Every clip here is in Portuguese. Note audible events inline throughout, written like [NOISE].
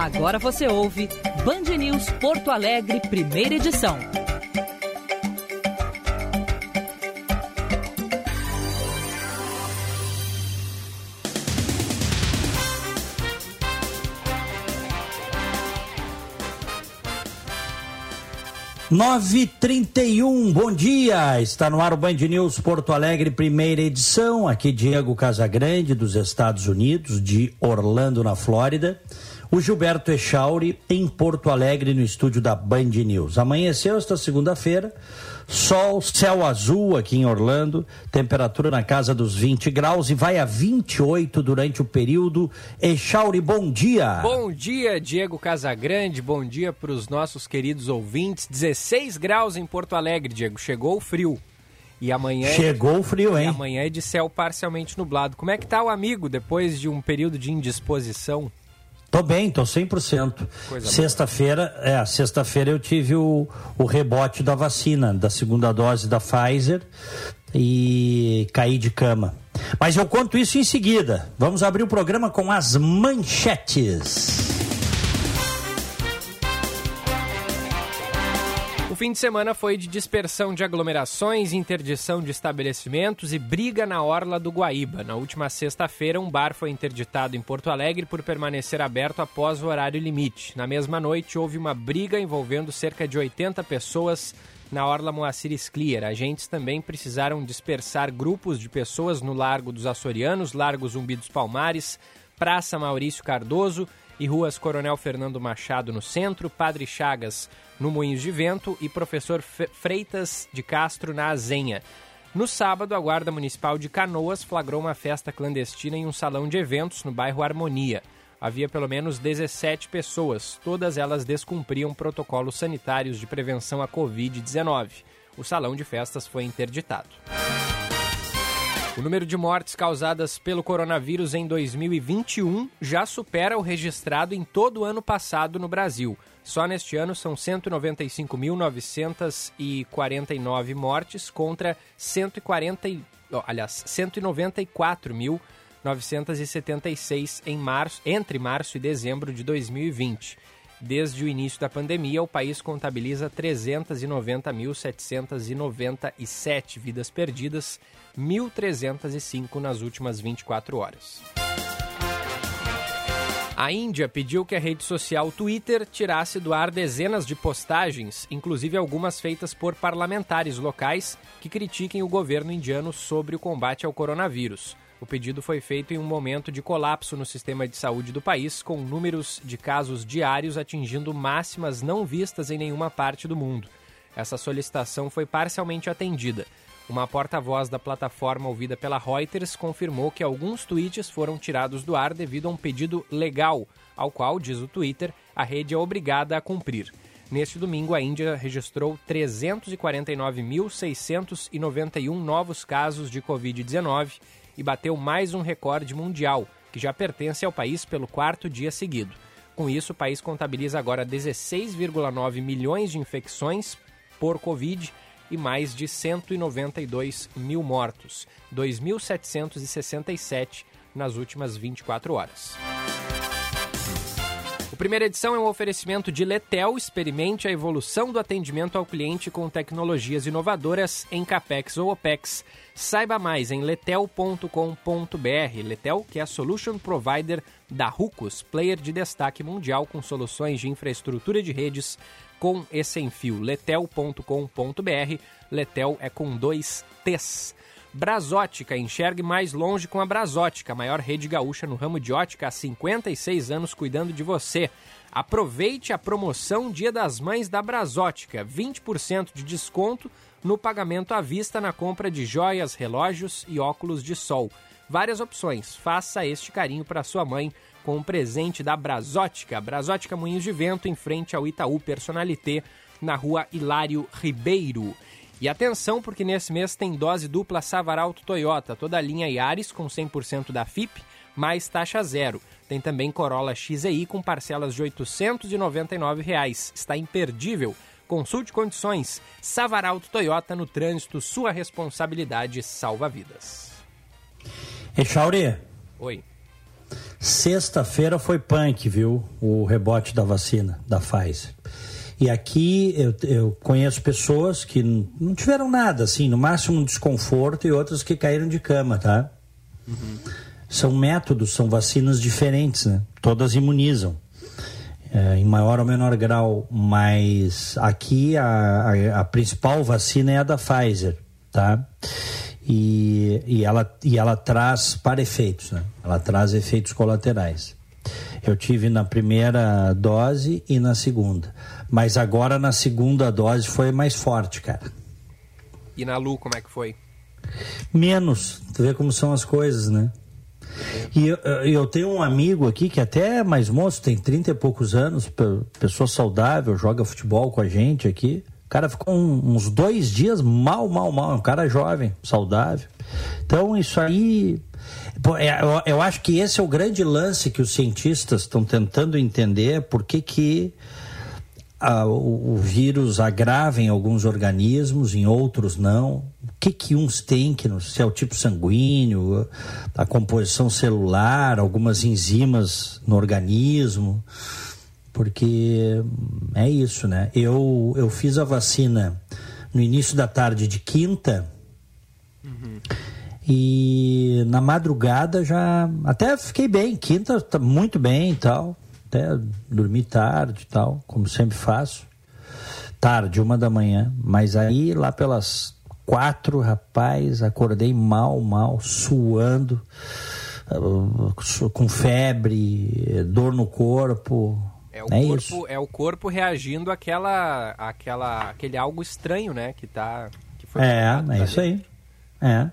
Agora você ouve Band News Porto Alegre, primeira edição. Nove trinta e um, bom dia, está no ar o Band News Porto Alegre, primeira edição, aqui Diego Casagrande, dos Estados Unidos, de Orlando, na Flórida, o Gilberto Echauri, em Porto Alegre, no estúdio da Band News. Amanheceu esta segunda-feira, sol, céu azul aqui em Orlando, temperatura na casa dos 20 graus e vai a 28 durante o período. Echauri, bom dia! Bom dia, Diego Casagrande, bom dia para os nossos queridos ouvintes. 16 graus em Porto Alegre, Diego, chegou o frio. E amanhã é Chegou o frio, E hein? amanhã é de céu parcialmente nublado. Como é que tá o amigo depois de um período de indisposição? Tô bem, tô 100%. Coisa Sexta-feira, é, sexta-feira eu tive o, o rebote da vacina, da segunda dose da Pfizer e caí de cama. Mas eu conto isso em seguida. Vamos abrir o programa com as manchetes. Fim de semana foi de dispersão de aglomerações, interdição de estabelecimentos e briga na orla do Guaíba. Na última sexta-feira, um bar foi interditado em Porto Alegre por permanecer aberto após o horário limite. Na mesma noite, houve uma briga envolvendo cerca de 80 pessoas na orla Moacir Sclier. Agentes também precisaram dispersar grupos de pessoas no Largo dos Açorianos, Largo Zumbi dos Palmares, Praça Maurício Cardoso e ruas Coronel Fernando Machado no centro, Padre Chagas no Moinhos de Vento e Professor Fe- Freitas de Castro na Azenha. No sábado, a Guarda Municipal de Canoas flagrou uma festa clandestina em um salão de eventos no bairro Harmonia. Havia pelo menos 17 pessoas, todas elas descumpriam protocolos sanitários de prevenção à Covid-19. O salão de festas foi interditado. O número de mortes causadas pelo coronavírus em 2021 já supera o registrado em todo o ano passado no Brasil. Só neste ano são 195.949 mortes contra 140, e- ó, aliás, 194.976 em março, entre março e dezembro de 2020. Desde o início da pandemia, o país contabiliza 390.797 vidas perdidas, 1.305 nas últimas 24 horas. A Índia pediu que a rede social Twitter tirasse do ar dezenas de postagens, inclusive algumas feitas por parlamentares locais que critiquem o governo indiano sobre o combate ao coronavírus. O pedido foi feito em um momento de colapso no sistema de saúde do país, com números de casos diários atingindo máximas não vistas em nenhuma parte do mundo. Essa solicitação foi parcialmente atendida. Uma porta-voz da plataforma ouvida pela Reuters confirmou que alguns tweets foram tirados do ar devido a um pedido legal, ao qual, diz o Twitter, a rede é obrigada a cumprir. Neste domingo, a Índia registrou 349.691 novos casos de Covid-19 e bateu mais um recorde mundial, que já pertence ao país pelo quarto dia seguido. Com isso, o país contabiliza agora 16,9 milhões de infecções por Covid e mais de 192 mil mortos, 2.767 nas últimas 24 horas. O primeira edição é um oferecimento de Letel. Experimente a evolução do atendimento ao cliente com tecnologias inovadoras em CAPEX ou OPEX. Saiba mais em letel.com.br. Letel, que é a solution provider da Rucos, player de destaque mundial com soluções de infraestrutura de redes com e sem fio. letel.com.br. Letel é com dois T's. Brasótica, enxergue mais longe com a Brasótica, a maior rede gaúcha no ramo de ótica há 56 anos cuidando de você. Aproveite a promoção Dia das Mães da Brasótica, 20% de desconto no pagamento à vista na compra de joias, relógios e óculos de sol. Várias opções. Faça este carinho para sua mãe com um presente da Brasótica. Brasótica Moinhos de Vento, em frente ao Itaú Personalité, na rua Hilário Ribeiro. E atenção, porque nesse mês tem dose dupla Savaralto Toyota, toda a linha Yaris com 100% da FIP, mais taxa zero. Tem também Corolla XEI com parcelas de 899 reais. Está imperdível. Consulte condições. Savaralto Toyota no trânsito, sua responsabilidade salva vidas. Echauri, Oi. Sexta-feira foi punk, viu? O rebote da vacina da Pfizer. E aqui eu, eu, conheço pessoas que não tiveram nada, assim, no máximo um desconforto e outras que caíram de cama, tá? Uhum. São métodos, são vacinas diferentes, né? Todas imunizam. É, em maior ou menor grau, mas aqui a, a, a, principal vacina é a da Pfizer, tá? E, e, ela, e ela traz para efeitos, né? Ela traz efeitos colaterais. Eu tive na primeira dose e na segunda. Mas agora na segunda dose foi mais forte, cara. E na Lu, como é que foi? Menos. Tu vê como são as coisas, né? E eu, eu, tenho um amigo aqui que até é mais moço, tem 30 e poucos anos, pessoa saudável, joga futebol com a gente aqui. Cara ficou uns dois dias mal, mal, mal. Um cara jovem, saudável. Então, isso aí. É, eu acho que esse é o grande lance que os cientistas estão tentando entender por que, que a, o, o, vírus agrava em alguns organismos, em outros não. O que, que uns têm, que se é o tipo sanguíneo, a composição celular, algumas enzimas no organismo, porque é isso, né? Eu, eu fiz a vacina no início da tarde de quinta uhum. e na madrugada já até fiquei bem, quinta tá muito bem e tal até dormir tarde e tal, como sempre faço. Tarde, uma da manhã. Mas aí, lá pelas quatro, rapaz, acordei mal, mal, suando, uh, com febre, dor no corpo. É o, é corpo, isso. é o corpo reagindo àquela, àquela, aquele algo estranho, né? Que tá. Que foi é, é isso aí. É. é.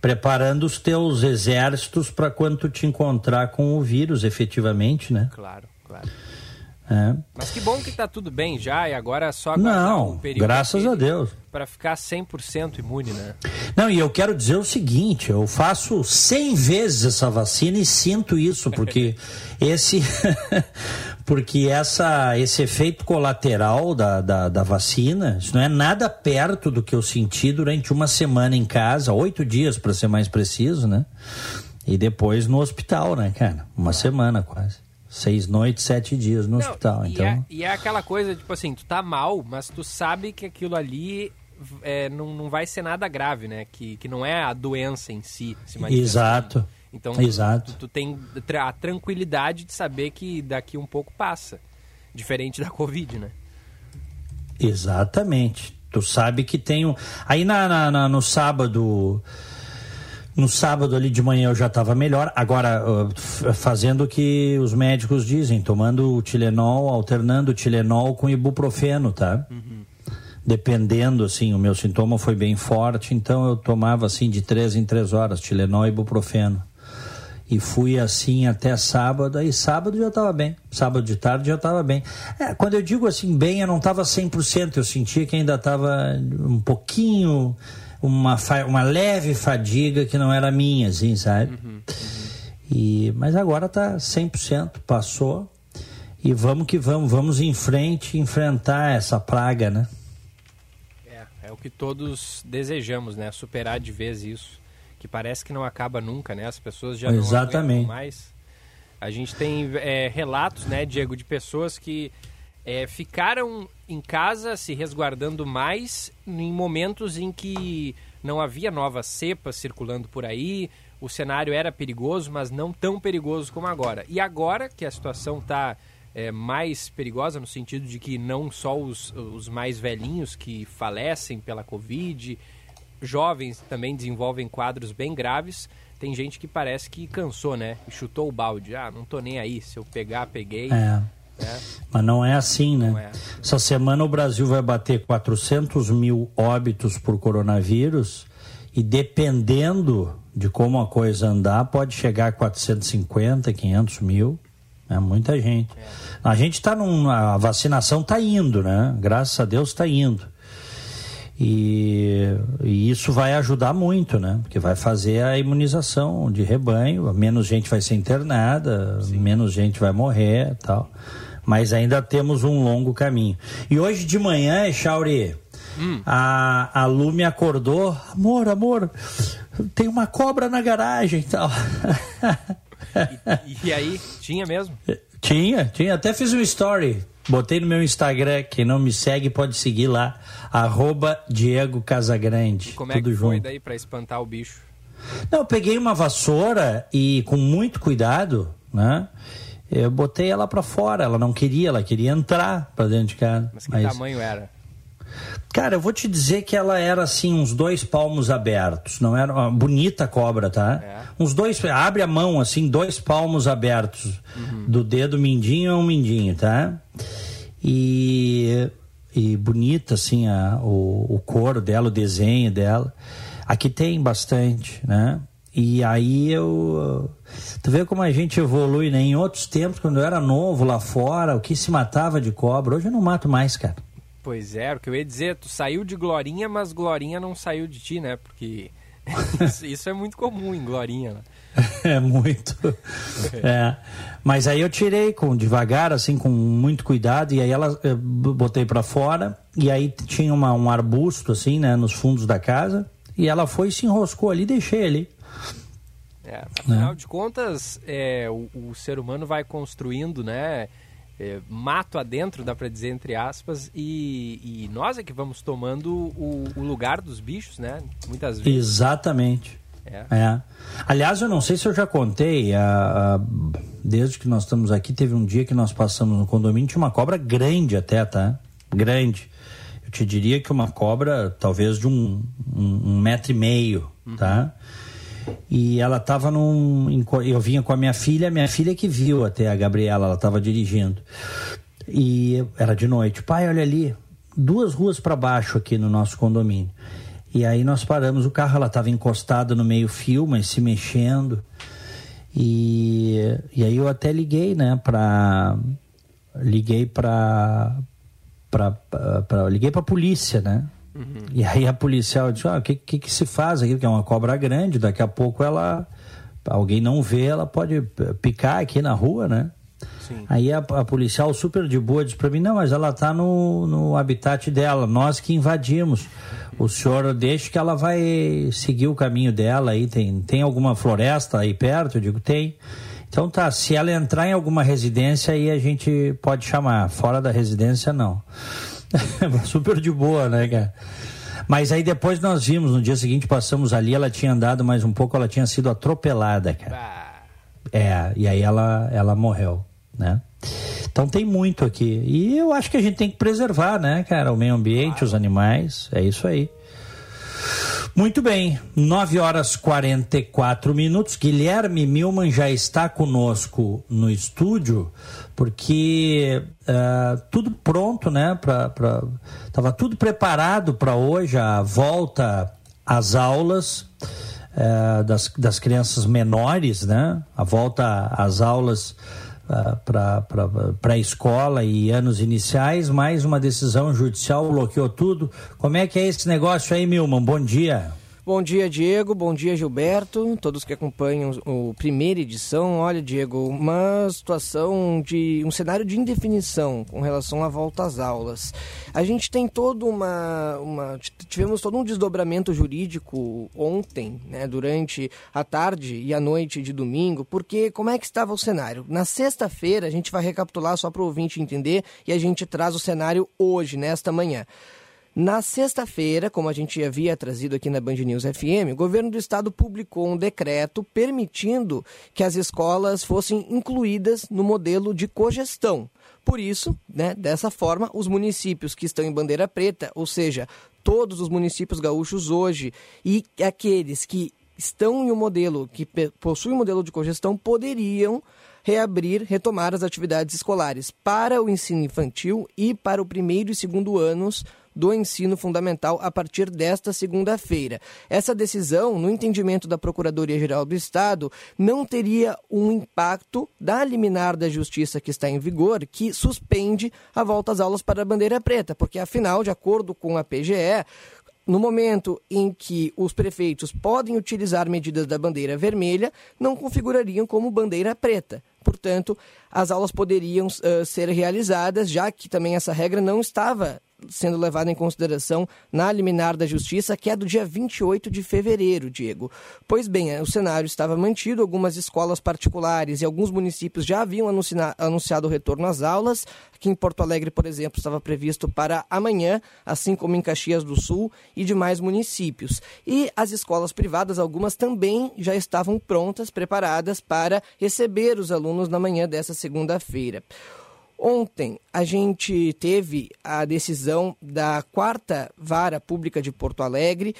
Preparando os teus exércitos para quando tu te encontrar com o vírus, efetivamente, né? Claro. É. Mas que bom que está tudo bem já e agora é só Não, um período graças a Deus. Para ficar 100% imune, né? Não, e eu quero dizer o seguinte, eu faço 100 vezes essa vacina e sinto isso, porque [LAUGHS] esse [LAUGHS] porque essa esse efeito colateral da, da, da, vacina, isso não é nada perto do que eu senti durante uma semana em casa, oito dias para ser mais preciso, né? E depois no hospital, né, cara? Uma semana quase. Seis noites, sete dias no não, hospital. E então... É, e é aquela coisa, tipo assim, tu tá mal, mas tu sabe que aquilo ali é, não, não vai ser nada grave, né? Que, que não é a doença em si. Se Exato. Então, Exato. Tu, tu, tem a tranquilidade de saber que daqui um pouco passa. Diferente da Covid, né? Exatamente. Tu sabe que tem um. Aí na, na, na no sábado no sábado ali de manhã eu já estava melhor. Agora, fazendo o que os médicos dizem, tomando o Tilenol, alternando o Tilenol com ibuprofeno, tá? Uhum. Dependendo, assim, o meu sintoma foi bem forte, então eu tomava, assim, de três em três horas, Tilenol e ibuprofeno. E fui assim até sábado, aí sábado já estava bem, sábado de tarde já estava bem. É, quando eu digo assim, bem, eu não estava 100%, eu sentia que ainda estava um pouquinho uma, uma leve fadiga que não era minha, assim, sabe? Uhum, uhum. E, mas agora tá 100%, passou. E vamos que vamos, vamos em frente enfrentar essa praga, né? É, é o que todos desejamos, né? Superar de vez isso. Que parece que não acaba nunca, né? As pessoas já Exatamente. não mais. A gente tem é, relatos, né, Diego, de pessoas que é, ficaram em casa se resguardando mais em momentos em que não havia novas cepas circulando por aí, o cenário era perigoso, mas não tão perigoso como agora. E agora que a situação está é, mais perigosa, no sentido de que não só os, os mais velhinhos que falecem pela Covid, jovens também desenvolvem quadros bem graves. Tem gente que parece que cansou, né? E chutou o balde. Ah, não tô nem aí. Se eu pegar, peguei. É. É. Mas não é assim, né? É. Essa semana o Brasil vai bater 400 mil óbitos por coronavírus e dependendo de como a coisa andar, pode chegar a 450, 500 mil. É muita gente. É. A gente está num. A vacinação está indo, né? Graças a Deus está indo. E, e, isso vai ajudar muito, né? Porque vai fazer a imunização de rebanho, menos gente vai ser internada, Sim. menos gente vai morrer tal mas ainda temos um longo caminho. E hoje de manhã, Chauri, hum. a, a Lu me acordou, amor, amor, tem uma cobra na garagem e tal. e, e, aí, tinha mesmo? [LAUGHS] Tinha, tinha. Até fiz um story. Botei no meu Instagram. Quem não me segue pode seguir lá. Arroba Diego Casagrande. Como é que foi junto. daí para espantar o bicho? Não, eu peguei uma vassoura e com muito cuidado, né? Eu botei ela para fora. Ela não queria, ela queria entrar para dentro de casa. Mas que Mas... tamanho era? Cara, eu vou te dizer que ela era assim, uns dois palmos abertos. Não era uma bonita cobra, tá? É. Uns dois. Abre a mão, assim, dois palmos abertos. Uhum. Do dedo mindinho a um mindinho, tá? E. E bonita, assim, a, o, o cor dela, o desenho dela. Aqui tem bastante, né? E aí eu. Tu vê como a gente evolui, né? Em outros tempos, quando eu era novo lá fora, o que se matava de cobra, hoje eu não mato mais, cara. Pois é, o que eu ia dizer, tu saiu de Glorinha, mas Glorinha não saiu de ti, né? Porque [LAUGHS] isso, isso é muito comum em Glorinha, né? [LAUGHS] É muito. É. Mas aí eu tirei com devagar, assim, com muito cuidado, e aí ela eu botei para fora, e aí tinha uma, um arbusto, assim, né, nos fundos da casa, e ela foi e se enroscou ali, deixei ali. É, afinal é. de contas, é, o, o ser humano vai construindo, né? é, mato adentro, dá para dizer entre aspas, e, e, nós é que vamos tomando o, o, lugar dos bichos, né? Muitas vezes. Exatamente. É. é. Aliás, eu não sei se eu já contei, a, a, desde que nós estamos aqui, teve um dia que nós passamos no condomínio, tinha uma cobra grande até, tá? Grande. Eu te diria que uma cobra talvez de um, um, um metro e meio, uhum. tá? E ela estava num. Eu vinha com a minha filha, minha filha que viu até a Gabriela, ela estava dirigindo. E era de noite. Pai, olha ali, duas ruas para baixo aqui no nosso condomínio. E aí nós paramos o carro, ela estava encostada no meio-fio, mas se mexendo. E, e aí eu até liguei, né, para liguei para para liguei para polícia, né? Uhum. E aí a policial disse: ah, o que, que, que, se faz aqui? Porque é uma cobra grande, daqui a pouco ela. Alguém não vê, ela pode picar aqui na rua, né? Sim. Aí a, a, policial super de boa disse para mim: não, mas ela tá no, no habitat dela, nós que invadimos. O senhor deixa que ela vai seguir o caminho dela aí. Tem, tem alguma floresta aí perto? Eu digo: tem. Então tá, se ela entrar em alguma residência, aí a gente pode chamar. Fora da residência, não. [LAUGHS] Super de boa, né, cara? Mas aí depois nós vimos, no dia seguinte passamos ali, ela tinha andado mais um pouco, ela tinha sido atropelada, cara. É, e aí ela, ela morreu, né? Então tem muito aqui. E eu acho que a gente tem que preservar, né, cara? O meio ambiente, os animais, é isso aí. Muito bem, 9 horas 44 minutos. Guilherme Milman já está conosco no estúdio, porque uh, tudo pronto, né? Pra, pra, tava tudo preparado para hoje, a volta às aulas uh, das, das crianças menores, né? A volta às aulas para a escola e anos iniciais, mais uma decisão judicial bloqueou tudo. Como é que é esse negócio aí, Milman? Bom dia. Bom dia, Diego. Bom dia, Gilberto. Todos que acompanham o primeira edição. Olha, Diego, uma situação de um cenário de indefinição com relação à volta às aulas. A gente tem todo uma, uma tivemos todo um desdobramento jurídico ontem, né, durante a tarde e a noite de domingo, porque como é que estava o cenário? Na sexta-feira a gente vai recapitular só para o ouvinte entender e a gente traz o cenário hoje, nesta manhã. Na sexta-feira, como a gente havia trazido aqui na Band News FM, o governo do estado publicou um decreto permitindo que as escolas fossem incluídas no modelo de cogestão. Por isso, né, dessa forma, os municípios que estão em bandeira preta, ou seja, todos os municípios gaúchos hoje e aqueles que estão em um modelo que possui um modelo de cogestão poderiam reabrir, retomar as atividades escolares para o ensino infantil e para o primeiro e segundo anos do ensino fundamental a partir desta segunda-feira. Essa decisão, no entendimento da Procuradoria-Geral do Estado, não teria um impacto da liminar da Justiça que está em vigor, que suspende a volta às aulas para a bandeira preta, porque afinal, de acordo com a PGE, no momento em que os prefeitos podem utilizar medidas da bandeira vermelha, não configurariam como bandeira preta. Portanto, as aulas poderiam uh, ser realizadas, já que também essa regra não estava sendo levada em consideração na liminar da Justiça, que é do dia 28 de fevereiro, Diego. Pois bem, o cenário estava mantido, algumas escolas particulares e alguns municípios já haviam anunciado o retorno às aulas. Aqui em Porto Alegre, por exemplo, estava previsto para amanhã, assim como em Caxias do Sul e demais municípios. E as escolas privadas, algumas também já estavam prontas, preparadas para receber os alunos na manhã dessa segunda-feira. Ontem a gente teve a decisão da quarta vara pública de Porto Alegre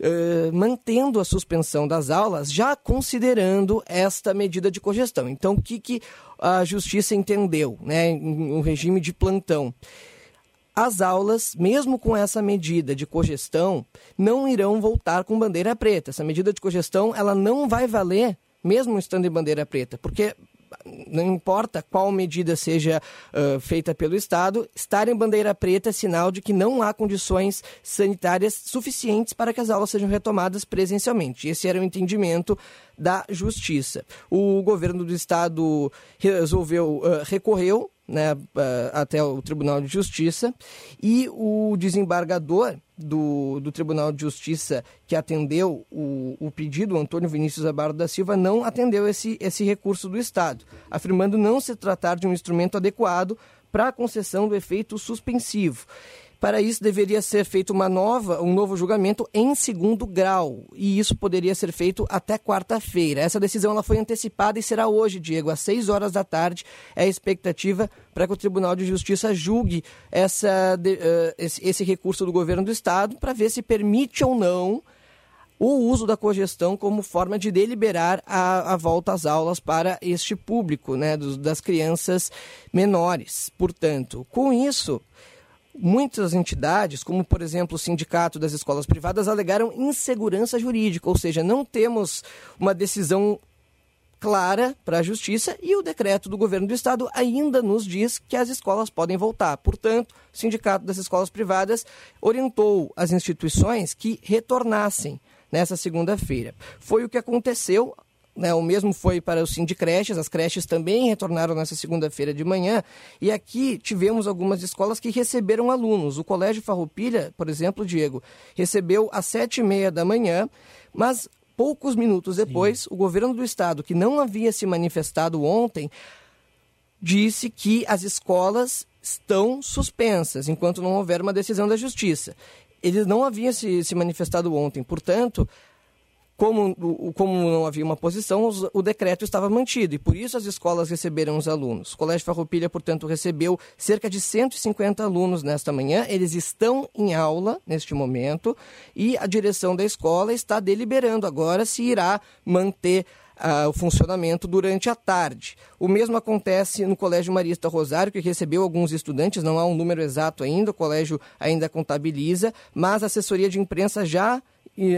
uh, mantendo a suspensão das aulas, já considerando esta medida de cogestão. Então, o que, que a justiça entendeu, né, um regime de plantão? As aulas, mesmo com essa medida de cogestão, não irão voltar com bandeira preta. Essa medida de cogestão, ela não vai valer mesmo estando em bandeira preta, porque não importa qual medida seja uh, feita pelo Estado, estar em bandeira preta é sinal de que não há condições sanitárias suficientes para que as aulas sejam retomadas presencialmente. Esse era o entendimento da Justiça. O governo do Estado resolveu, uh, recorreu né, até o Tribunal de Justiça e o desembargador do, do Tribunal de Justiça que atendeu o, o pedido, Antônio Vinícius Abardo da Silva, não atendeu esse, esse recurso do Estado, afirmando não se tratar de um instrumento adequado para a concessão do efeito suspensivo. Para isso, deveria ser feito uma nova, um novo julgamento em segundo grau. E isso poderia ser feito até quarta-feira. Essa decisão ela foi antecipada e será hoje, Diego, às 6 horas da tarde. É a expectativa para que o Tribunal de Justiça julgue essa, de, uh, esse, esse recurso do governo do Estado para ver se permite ou não o uso da cogestão como forma de deliberar a, a volta às aulas para este público, né, dos, das crianças menores. Portanto, com isso, Muitas entidades, como por exemplo o Sindicato das Escolas Privadas, alegaram insegurança jurídica, ou seja, não temos uma decisão clara para a justiça e o decreto do governo do estado ainda nos diz que as escolas podem voltar. Portanto, o Sindicato das Escolas Privadas orientou as instituições que retornassem nessa segunda-feira. Foi o que aconteceu né, o mesmo foi para o Sindicreches, as creches também retornaram nessa segunda-feira de manhã. E aqui tivemos algumas escolas que receberam alunos. O Colégio Farroupilha, por exemplo, Diego, recebeu às sete e meia da manhã, mas poucos minutos depois, Sim. o governo do estado, que não havia se manifestado ontem, disse que as escolas estão suspensas enquanto não houver uma decisão da justiça. Eles não haviam se, se manifestado ontem, portanto, como, como não havia uma posição, o decreto estava mantido e por isso as escolas receberam os alunos. O Colégio Farroupilha, portanto, recebeu cerca de 150 alunos nesta manhã. Eles estão em aula neste momento e a direção da escola está deliberando agora se irá manter Uh, o funcionamento durante a tarde. O mesmo acontece no Colégio Marista Rosário, que recebeu alguns estudantes, não há um número exato ainda, o colégio ainda contabiliza, mas a assessoria de imprensa já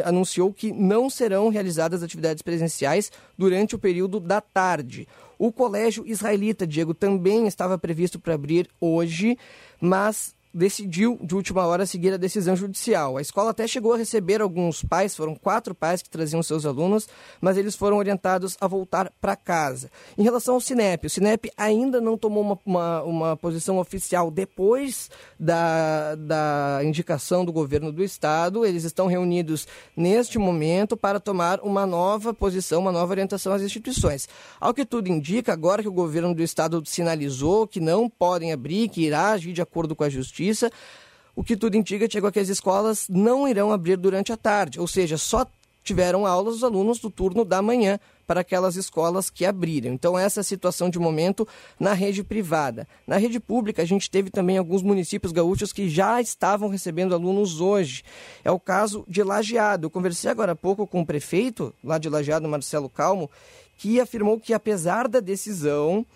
anunciou que não serão realizadas atividades presenciais durante o período da tarde. O Colégio Israelita, Diego, também estava previsto para abrir hoje, mas decidiu, de última hora, seguir a decisão judicial. A escola até chegou a receber alguns pais, foram quatro pais que traziam seus alunos, mas eles foram orientados a voltar para casa. Em relação ao Cinep, o Cinep ainda não tomou uma, uma, uma, posição oficial depois da, da indicação do governo do estado. Eles estão reunidos neste momento para tomar uma nova posição, uma nova orientação às instituições. Ao que tudo indica, agora que o governo do estado sinalizou que não podem abrir, que irá agir de acordo com a justiça, Justiça. O que tudo indica, chegou é que as escolas não irão abrir durante a tarde, ou seja, só tiveram aulas os alunos do turno da manhã para aquelas escolas que abriram. Então, essa é a situação de momento na rede privada. Na rede pública, a gente teve também alguns municípios gaúchos que já estavam recebendo alunos hoje. É o caso de Lajeado. Eu conversei agora há pouco com o prefeito lá de Lajeado, Marcelo Calmo, que afirmou que, apesar da decisão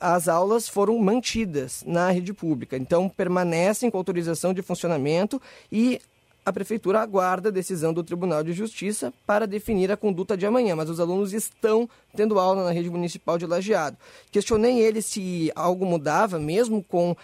as aulas foram mantidas na rede pública. Então, permanecem com autorização de funcionamento e a prefeitura aguarda a decisão do Tribunal de Justiça para definir a conduta de amanhã, mas os alunos estão tendo aula na rede municipal de Lajeado. Questionei ele se algo mudava, mesmo com uh,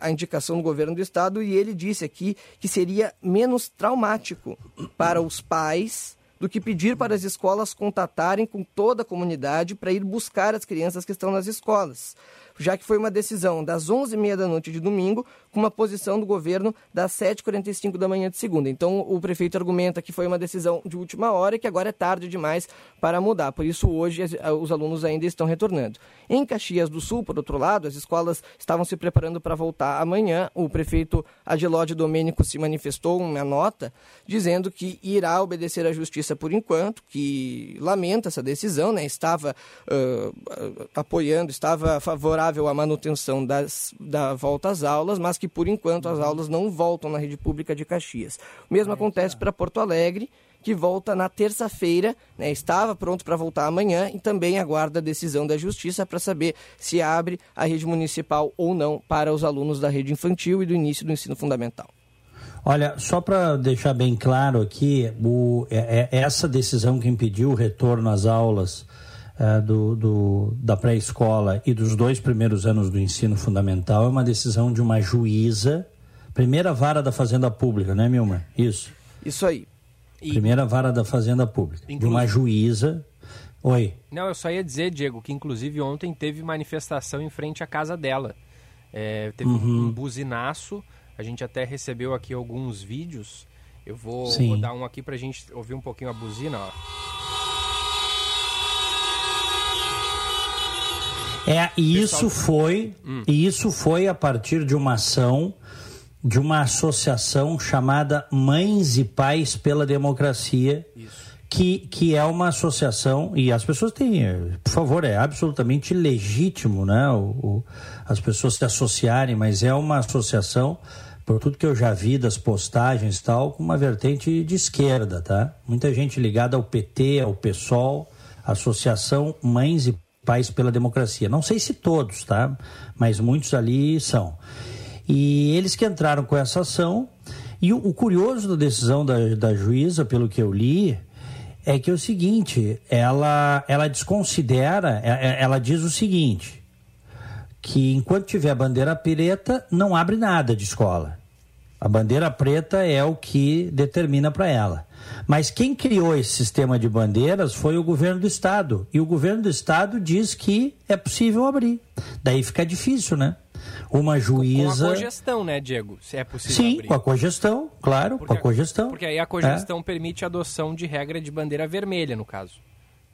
a indicação do governo do estado, e ele disse aqui que seria menos traumático para os pais do que pedir para as escolas contatarem com toda a comunidade para ir buscar as crianças que estão nas escolas. já que foi uma decisão das 11h30 da noite de domingo, com uma posição do governo das 7h45 da manhã de segunda. Então, o prefeito argumenta que foi uma decisão de última hora e que agora é tarde demais para mudar. Por isso, hoje, os alunos ainda estão retornando. Em Caxias do Sul, por outro lado, as escolas estavam se preparando para voltar amanhã. O prefeito Adilode Domênico se manifestou uma nota dizendo que irá obedecer à justiça por enquanto, que lamenta essa decisão, né? estava uh, apoiando, estava favorável à manutenção das, da volta às aulas, mas que por enquanto as aulas não voltam na rede pública de Caxias. O mesmo acontece para Porto Alegre que volta na terça-feira, né, estava pronto para voltar amanhã e também aguarda a decisão da Justiça para saber se abre a rede municipal ou não para os alunos da rede infantil e do início do ensino fundamental. Olha, só para deixar bem claro aqui, o, é, é, essa decisão que impediu o retorno às aulas é, do, do, da pré-escola e dos dois primeiros anos do ensino fundamental é uma decisão de uma juíza, primeira vara da Fazenda Pública, né, Milmer? Isso. Isso aí. E... Primeira vara da Fazenda Pública. Inclusive... De uma juíza. Oi. Não, eu só ia dizer, Diego, que inclusive ontem teve manifestação em frente à casa dela. É, teve uhum. um buzinaço. A gente até recebeu aqui alguns vídeos. Eu vou, vou dar um aqui pra gente ouvir um pouquinho a buzina, ó. É, e isso foi, hum. e isso foi a partir de uma ação de uma associação chamada Mães e Pais pela Democracia, que, que é uma associação, e as pessoas têm, por favor, é absolutamente legítimo né, o, o, as pessoas se associarem, mas é uma associação, por tudo que eu já vi das postagens e tal, com uma vertente de esquerda, tá? Muita gente ligada ao PT, ao PSOL, Associação Mães e Pais pela Democracia. Não sei se todos, tá? Mas muitos ali são. E eles que entraram com essa ação. E o, o curioso da decisão da, da juíza, pelo que eu li, é que é o seguinte, ela, ela desconsidera, é, é, ela diz o seguinte, que enquanto tiver bandeira preta, não abre nada de escola. A bandeira preta é o que determina para ela. Mas quem criou esse sistema de bandeiras foi o governo do estado. E o governo do estado diz que é possível abrir. Daí fica difícil, né? uma juíza. Com a cogestão, né, Diego? Se é possível. Sim, abrir. com a cogestão, claro, porque, com a cogestão. Porque aí a cogestão é. permite a adoção de regra de bandeira vermelha, no caso.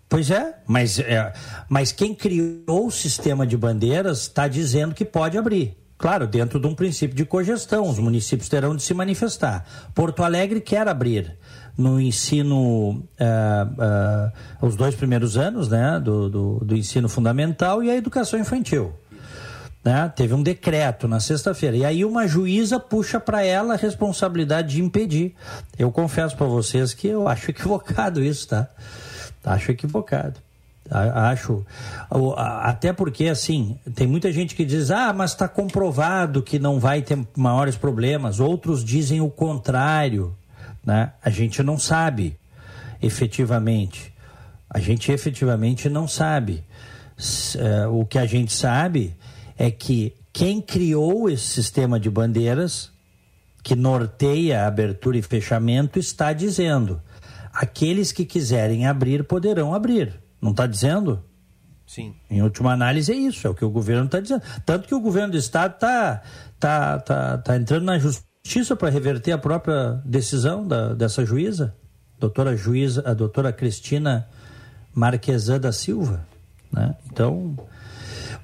Pois é, mas, é, mas quem criou o sistema de bandeiras está dizendo que pode abrir. Claro, dentro de um princípio de cogestão, os municípios terão de se manifestar. Porto Alegre quer abrir no ensino, uh, uh, os dois primeiros anos né, do, do, do ensino fundamental e a educação infantil. Né? Teve um decreto na sexta-feira. E aí uma juíza puxa para ela a responsabilidade de impedir. Eu confesso para vocês que eu acho equivocado isso, tá? Acho equivocado. Acho. Até porque, assim, tem muita gente que diz: ah, mas está comprovado que não vai ter maiores problemas. Outros dizem o contrário. Né? A gente não sabe, efetivamente. A gente efetivamente não sabe. É, o que a gente sabe é que quem criou esse sistema de bandeiras, que norteia a abertura e fechamento, está dizendo: aqueles que quiserem abrir poderão abrir. Não está dizendo? Sim. Em última análise, é isso, é o que o governo está dizendo. Tanto que o governo do Estado está tá, tá, tá entrando na justiça para reverter a própria decisão da, dessa juíza, doutora juíza, a doutora Cristina Marquesan da Silva. Né? Então,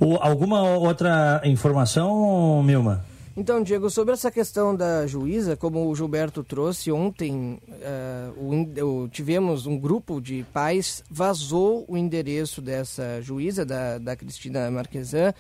o, alguma outra informação, Milma? Então, Diego, sobre essa questão da juíza, como o Gilberto trouxe ontem, uh, o, o, tivemos um grupo de pais vazou o endereço dessa juíza, da, da Cristina Marquesan,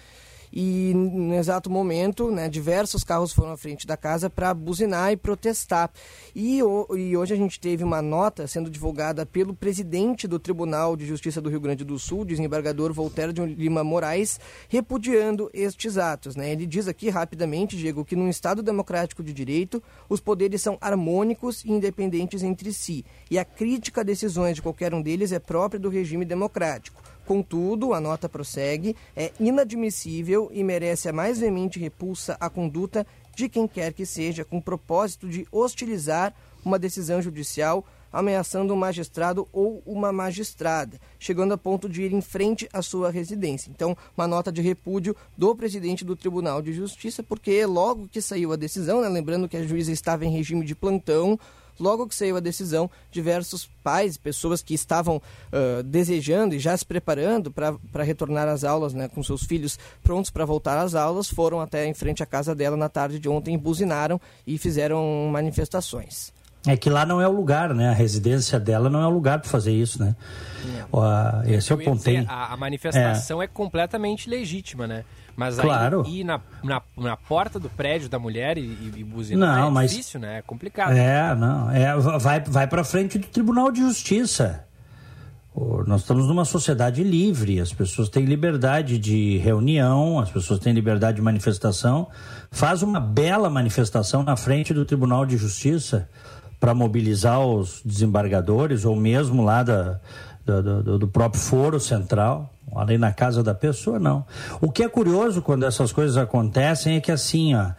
e no exato momento, né, diversos carros foram à frente da casa para buzinar e protestar. E, o, e, hoje a gente teve uma nota sendo divulgada pelo presidente do Tribunal de Justiça do Rio Grande do Sul, desembargador Voltaire de Lima Moraes, repudiando estes atos. Né? Ele diz aqui rapidamente, Diego, que num Estado democrático de direito, os poderes são harmônicos e independentes entre si, e a crítica a decisões de qualquer um deles é própria do regime democrático. Contudo, a nota prossegue, é inadmissível e merece a mais veemente repulsa a conduta de quem quer que seja com propósito de hostilizar uma decisão judicial ameaçando um magistrado ou uma magistrada, chegando a ponto de ir em frente à sua residência. Então, uma nota de repúdio do presidente do Tribunal de Justiça, porque logo que saiu a decisão, né, lembrando que a juíza estava em regime de plantão, logo que saiu a decisão, diversos pais, pessoas que estavam uh, desejando e já se preparando para retornar às aulas, né, com seus filhos prontos para voltar às aulas, foram até em frente à casa dela na tarde de ontem, buzinaram e fizeram manifestações. É que lá não é o lugar, né? A residência dela não é o lugar para fazer isso, né? É. Esse é o ponto. Dizer, a, a, manifestação é. é. completamente legítima, né? Mas claro. aí ir na, na, na, porta do prédio da mulher e, e buzinar não, é mas... difícil, né? É complicado. É, não. É, vai vai para frente do Tribunal de Justiça. Nós estamos numa sociedade livre, as pessoas têm liberdade de reunião, as pessoas têm liberdade de manifestação. Faz uma bela manifestação na frente do Tribunal de Justiça para mobilizar os desembargadores ou mesmo lá da, do, do, próprio foro central, ali na casa da pessoa, não. O que é curioso quando essas coisas acontecem é que assim, ó,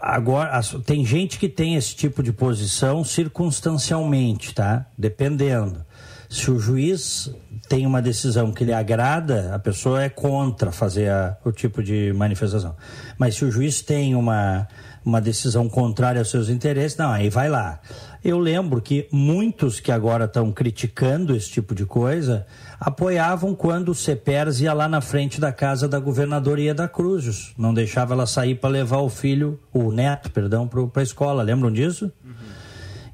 agora tem gente que tem esse tipo de posição circunstancialmente, tá? Dependendo. Se o juiz tem uma decisão que lhe agrada, a pessoa é contra fazer a, o tipo de manifestação. Mas se o juiz tem uma uma decisão contrária aos seus interesses, não, aí vai lá. Eu lembro que muitos que agora estão criticando esse tipo de coisa apoiavam quando o CEPERS ia lá na frente da casa da governadoria da Cruzes, não deixava ela sair para levar o filho, o neto, perdão, para a escola. Lembram disso? Uhum.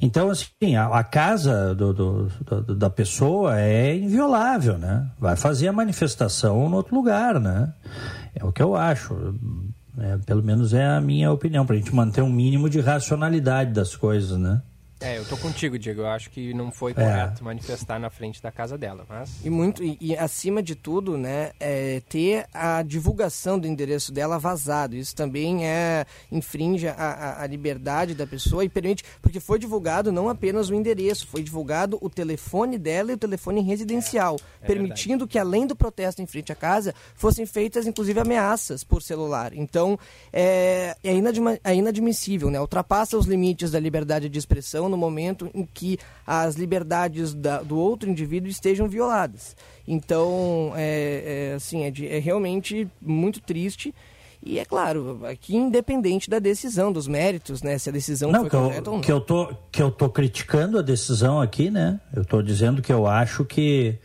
Então, assim, a, a casa do, do, do, da pessoa é inviolável, né? Vai fazer a manifestação no outro lugar, né? É o que eu acho. É, pelo menos é a minha opinião, para a gente manter um mínimo de racionalidade das coisas, né? É, eu tô contigo, Diego. Eu acho que não foi é. correto é. manifestar na frente da casa dela, mas... E muito, e, e acima de tudo, né, é ter a divulgação do endereço dela vazado. Isso também é, infringe a, a, a, liberdade da pessoa e permite... Porque foi divulgado não apenas o endereço, foi divulgado o telefone dela e o telefone residencial, é, é permitindo verdade. que, além do protesto em frente à casa, fossem feitas, inclusive, ameaças por celular. Então, é, é inadmissível, né? Ultrapassa os limites da liberdade de expressão no momento em que as liberdades da, do outro indivíduo estejam violadas. Então, é, é assim, é, de, é realmente muito triste. E é claro, aqui independente da decisão, dos méritos, né? Se a decisão não, foi correta ou não. Que eu, tô, que eu tô criticando a decisão aqui, né? Eu estou dizendo que eu acho que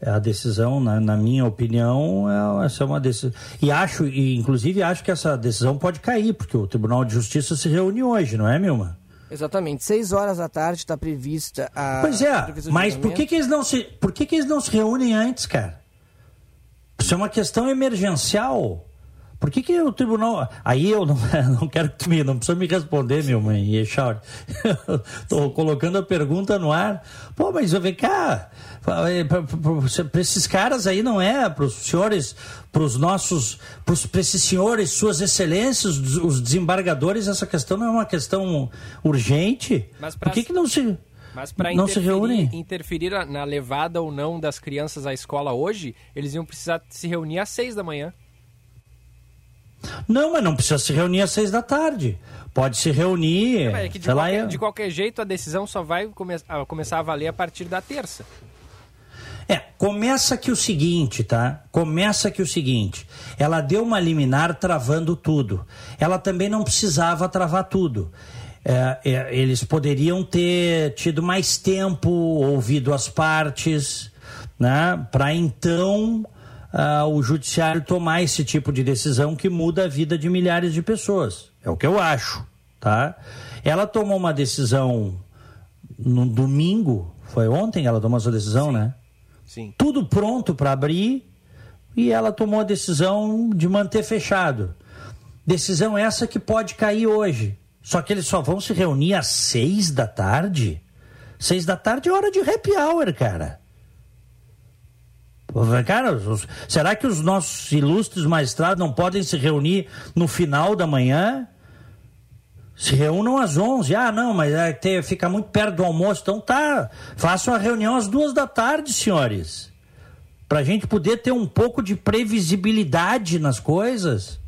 a decisão, na, na minha opinião, é, essa é uma decisão. E acho, e inclusive acho que essa decisão pode cair, porque o Tribunal de Justiça se reúne hoje, não é, Milma? Exatamente. Seis horas da tarde está prevista a. Pois é, mas por que, que eles não se. Por que, que eles não se reúnem antes, cara? Isso é uma questão emergencial. Por que, que o tribunal. Aí eu não, [LAUGHS] não quero que tu me. Não precisa me responder, meu mãe, Echauri. [LAUGHS] Estou colocando a pergunta no ar. Pô, mas vem cá. Para esses caras aí não é, para os senhores, para os nossos, para esses senhores, suas excelências, os desembargadores, essa questão não é uma questão urgente? Mas Por que, que não se. Mas para interferir, interferir na levada ou não das crianças à escola hoje, eles iam precisar se reunir às seis da manhã. Não, mas não precisa se reunir às seis da tarde. Pode se reunir. É, é de, qualquer, lá, de qualquer jeito, a decisão só vai come a começar a valer a partir da terça. É, começa que o seguinte, tá? Começa que o seguinte. Ela deu uma liminar travando tudo. Ela também não precisava travar tudo. É, é, eles poderiam ter tido mais tempo, ouvido as partes, né? Para então uh, o judiciário tomar esse tipo de decisão que muda a vida de milhares de pessoas. É o que eu acho, tá? Ela tomou uma decisão no domingo, foi ontem ela tomou essa decisão, Sim. né? Sim. Tudo pronto para abrir e ela tomou a decisão de manter fechado. Decisão essa que pode cair hoje. Só que eles só vão se reunir às seis da tarde. Seis da tarde é hora de happy hour, cara. Cara, os, será que os nossos ilustres magistrados não podem se reunir no final da manhã? Se reúnam às 11. Ah, não, mas é, fica muito perto do almoço. Então tá, façam a reunião às duas da tarde, senhores. Para a gente poder ter um pouco de previsibilidade nas coisas.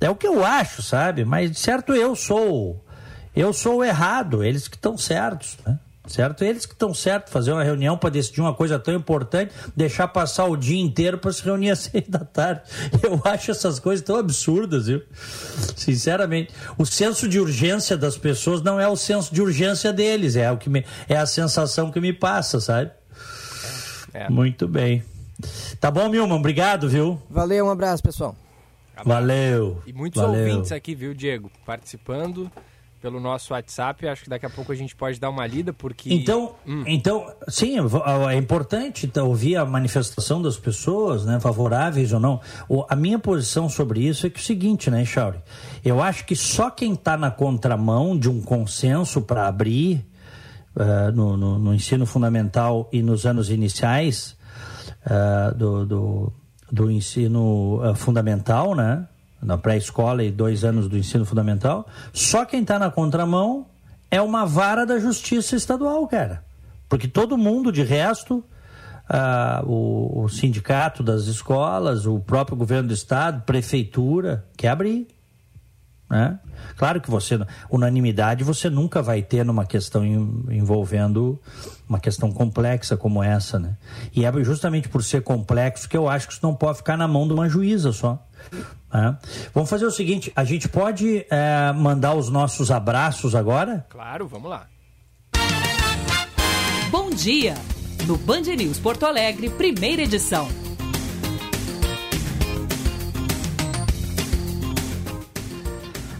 É o que eu acho, sabe? Mas certo eu sou. Eu sou errado, eles que estão certos, né? Certo? Eles que estão certo, fazer uma reunião para decidir uma coisa tão importante, deixar passar o dia inteiro para se reunir [LAUGHS] às seis da tarde. Eu acho essas coisas tão absurdas, viu? Sinceramente, o senso de urgência das pessoas não é o senso de urgência deles, é o que me, é a sensação que me passa, sabe? É. Muito bem. Tá bom, Milman, obrigado, viu? Valeu, um abraço, pessoal. Valeu. E muitos valeu. ouvintes aqui, viu, Diego, participando pelo nosso WhatsApp. Acho que daqui a pouco a gente pode dar uma lida, porque. Então, hum. então sim, é importante ouvir a manifestação das pessoas, né, favoráveis ou não. A minha posição sobre isso é que é o seguinte, né, Chauri? Eu acho que só quem está na contramão de um consenso para abrir uh, no, no, no, ensino fundamental e nos anos iniciais uh, do, do, do, ensino uh, fundamental, né? Na pré-escola e dois anos do ensino fundamental. Só quem está na contramão é uma vara da justiça estadual, cara. Porque todo mundo, de resto, ah, o, o, sindicato das escolas, o próprio governo do estado, prefeitura, quer abrir. Né? Claro que você, unanimidade você nunca vai ter numa questão envolvendo uma questão complexa como essa, né? E é justamente por ser complexo que eu acho que isso não pode ficar na mão de uma juíza só. É. Vamos fazer o seguinte: a gente pode é, mandar os nossos abraços agora? Claro, vamos lá. Bom dia! No Band News Porto Alegre, primeira edição.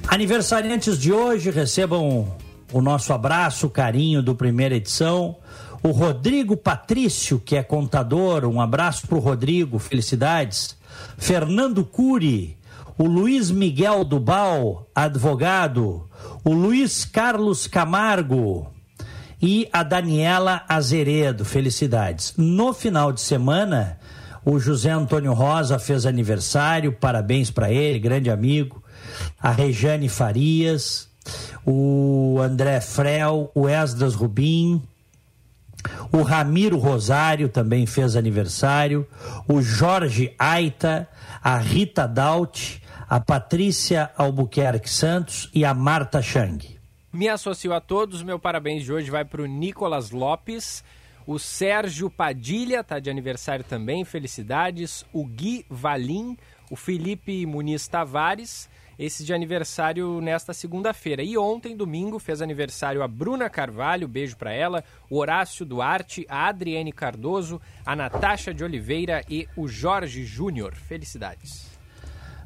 Aniversariantes de hoje recebam o nosso abraço, carinho do primeira edição. O Rodrigo Patrício, que é contador, um abraço para o Rodrigo, felicidades. Fernando Cury, o Luiz Miguel Dubal, advogado, o Luiz Carlos Camargo e a Daniela Azeredo, felicidades. No final de semana, o José Antônio Rosa fez aniversário, parabéns para ele, grande amigo. A Rejane Farias, o André Frel, o Esdras Rubim, o Ramiro Rosário também fez aniversário, o Jorge Aita, a Rita Daut, a Patrícia Albuquerque Santos e a Marta Chang. Me associo a todos, meu parabéns de hoje vai para o Nicolas Lopes, o Sérgio Padilha está de aniversário também, felicidades, o Gui Valim, o Felipe Muniz Tavares, esse de aniversário nesta segunda-feira. E ontem, domingo, fez aniversário a Bruna Carvalho, beijo para ela, o Horácio Duarte, a Adriane Cardoso, a Natasha de Oliveira e o Jorge Júnior. Felicidades.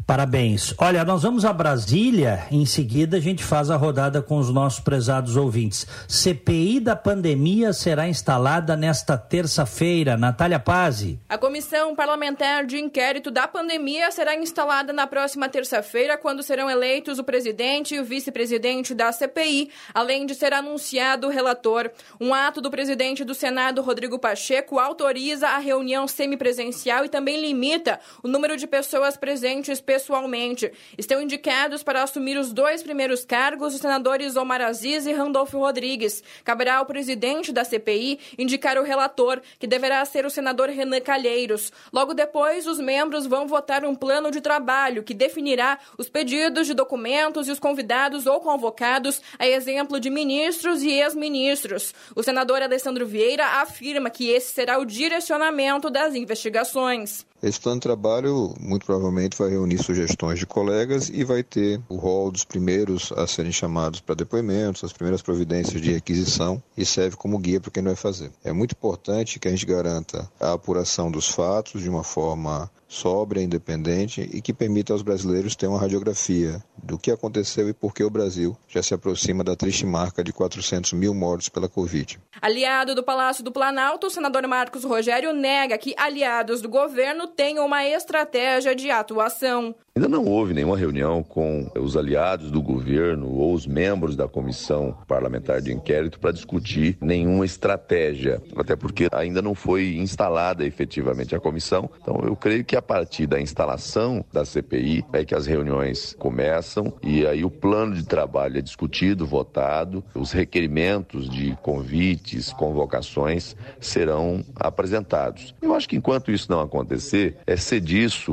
Parabéns. Olha, nós vamos a Brasília, em seguida a gente faz a rodada com os nossos prezados ouvintes. CPI da pandemia será instalada nesta terça-feira. Natália Pazzi. A Comissão Parlamentar de Inquérito da Pandemia será instalada na próxima terça-feira, quando serão eleitos o presidente e o vice-presidente da CPI, além de ser anunciado o relator. Um ato do presidente do Senado, Rodrigo Pacheco, autoriza a reunião semipresencial e também limita o número de pessoas presentes pessoalmente. Estão indicados para assumir os dois primeiros cargos os senadores Omar Aziz e Randolfo Rodrigues. Caberá ao presidente da CPI indicar o relator, que deverá ser o senador Renan Calheiros. Logo depois, os membros vão votar um plano de trabalho que definirá os pedidos de documentos e os convidados ou convocados, a exemplo de ministros e ex-ministros. O senador Alessandro Vieira afirma que esse será o direcionamento das investigações. Esse plano de trabalho muito provavelmente vai reunir sugestões de colegas e vai ter o rol dos primeiros a serem chamados para depoimentos, as primeiras providências de requisição e serve como guia para quem vai fazer. É muito importante que a gente garanta a apuração dos fatos de uma forma sóbria, independente e que permita aos brasileiros ter uma radiografia do que aconteceu e por que o Brasil já se aproxima da triste marca de 400 mil mortos pela Covid. Aliado do Palácio do Planalto, o senador Marcos Rogério nega que aliados do governo tenham uma estratégia de atuação. Ainda não houve nenhuma reunião com os aliados do governo ou os membros da comissão parlamentar de inquérito para discutir nenhuma estratégia, até porque ainda não foi instalada efetivamente a comissão. Então, eu creio que a partir da instalação da CPI é que as reuniões começam e aí o plano de trabalho é discutido, votado, os requerimentos de convites, convocações serão apresentados. Eu acho que enquanto isso não acontecer, é ser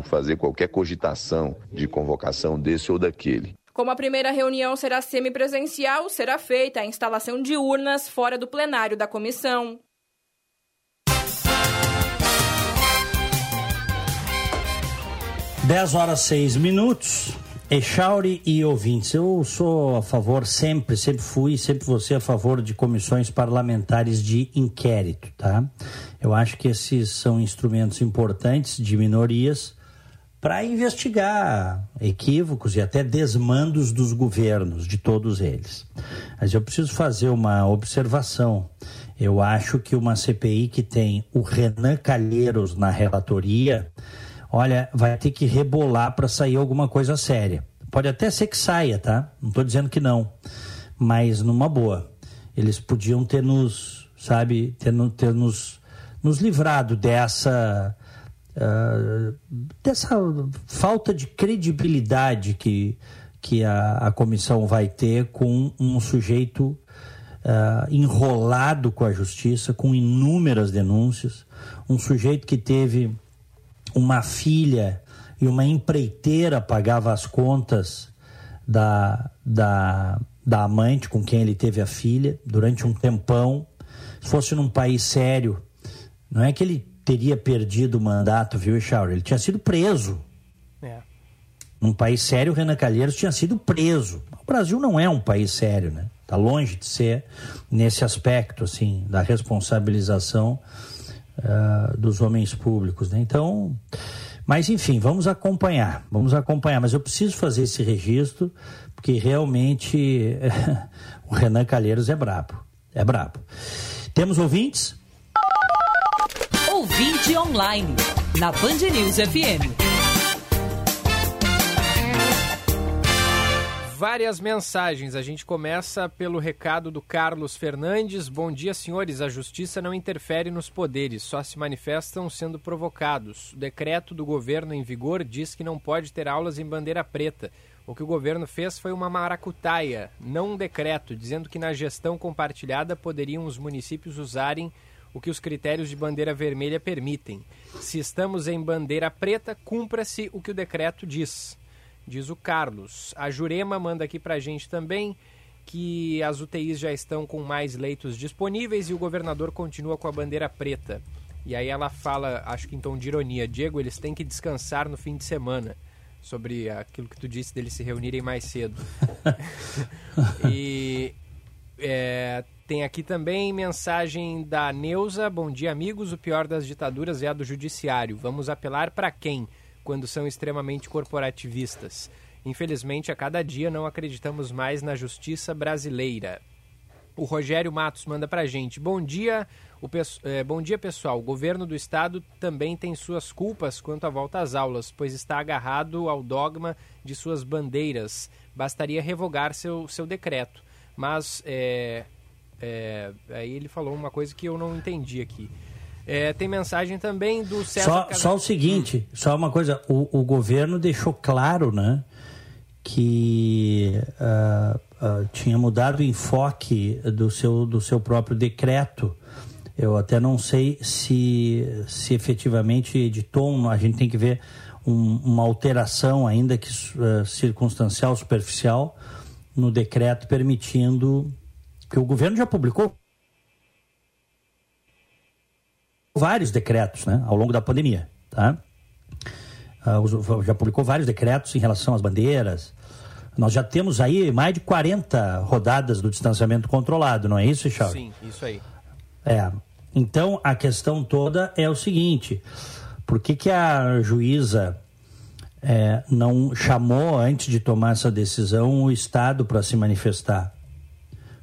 fazer qualquer cogitação de convocação desse ou daquele. Como a primeira reunião será semipresencial, será feita a instalação de urnas fora do plenário da comissão. Dez horas seis minutos. Echauri e ouvintes, eu sou a favor sempre, sempre fui, sempre vou ser a favor de comissões parlamentares de inquérito, tá? Eu acho que esses são instrumentos importantes de minorias para investigar equívocos e até desmandos dos governos, de todos eles. Mas eu preciso fazer uma observação. Eu acho que uma CPI que tem o Renan Calheiros na relatoria olha, vai ter que rebolar para sair alguma coisa séria. Pode até ser que saia, tá? Não estou dizendo que não, mas numa boa. Eles podiam ter nos, sabe, ter, ter nos, nos livrado dessa uh, dessa falta de credibilidade que, que a, a comissão vai ter com um sujeito uh, enrolado com a justiça, com inúmeras denúncias, um sujeito que teve uma filha e uma empreiteira pagava as contas da, da, da amante com quem ele teve a filha durante um tempão. Se fosse num país sério, não é que ele teria perdido o mandato, viu, Echauri? Ele tinha sido preso. É. Num país sério, o Renan Calheiros tinha sido preso. O Brasil não é um país sério, né? Está longe de ser nesse aspecto, assim, da responsabilização uh, dos homens públicos. Né? Então, mas enfim, vamos acompanhar, vamos acompanhar. Mas eu preciso fazer esse registro porque realmente [LAUGHS] o Renan Calheiros é brabo, é brabo. Temos ouvintes? Ouvinte online, na Band News FM. várias mensagens. A gente começa pelo recado do Carlos Fernandes. Bom dia, senhores. A justiça não interfere nos poderes, só se manifestam sendo provocados. O decreto do governo em vigor diz que não pode ter aulas em bandeira preta. O que o governo fez foi uma maracutaia, não um decreto, dizendo que na gestão compartilhada poderiam os municípios usarem o que os critérios de bandeira vermelha permitem. Se estamos em bandeira preta, cumpra-se o que o decreto diz diz o Carlos. A Jurema manda aqui para a gente também que as UTIs já estão com mais leitos disponíveis e o governador continua com a bandeira preta. E aí ela fala, acho que em tom de ironia, Diego, eles têm que descansar no fim de semana. Sobre aquilo que tu disse deles se reunirem mais cedo. [LAUGHS] [LAUGHS] e é, tem aqui também mensagem da Neuza. Bom dia, amigos. O pior das ditaduras é a do judiciário. Vamos apelar para quem? quando são extremamente corporativistas. Infelizmente, a cada dia não acreditamos mais na justiça brasileira. O Rogério Matos manda pra gente. Bom dia, o, é, bom dia pessoal. O governo do estado também tem suas culpas quanto à volta às aulas, pois está agarrado ao dogma de suas bandeiras. Bastaria revogar seu, seu decreto. Mas é, é, aí ele falou uma coisa que eu não entendi aqui. É, tem mensagem também do César. Só, só o seguinte, só uma coisa, o, o, governo deixou claro, né, que uh, uh, tinha mudado o enfoque do seu, do seu próprio decreto. Eu até não sei se, se efetivamente de tom, a gente tem que ver um, uma alteração, ainda que uh, circunstancial, superficial, no decreto permitindo que o governo já publicou vários decretos né, ao longo da pandemia. Tá? Uh, já publicou vários decretos em relação às bandeiras. Nós já temos aí mais de 40 rodadas do distanciamento controlado, não é isso, Charles? Sim, isso aí. É. Então, a questão toda é o seguinte: por que, que a juíza é, não chamou, antes de tomar essa decisão, o Estado para se manifestar?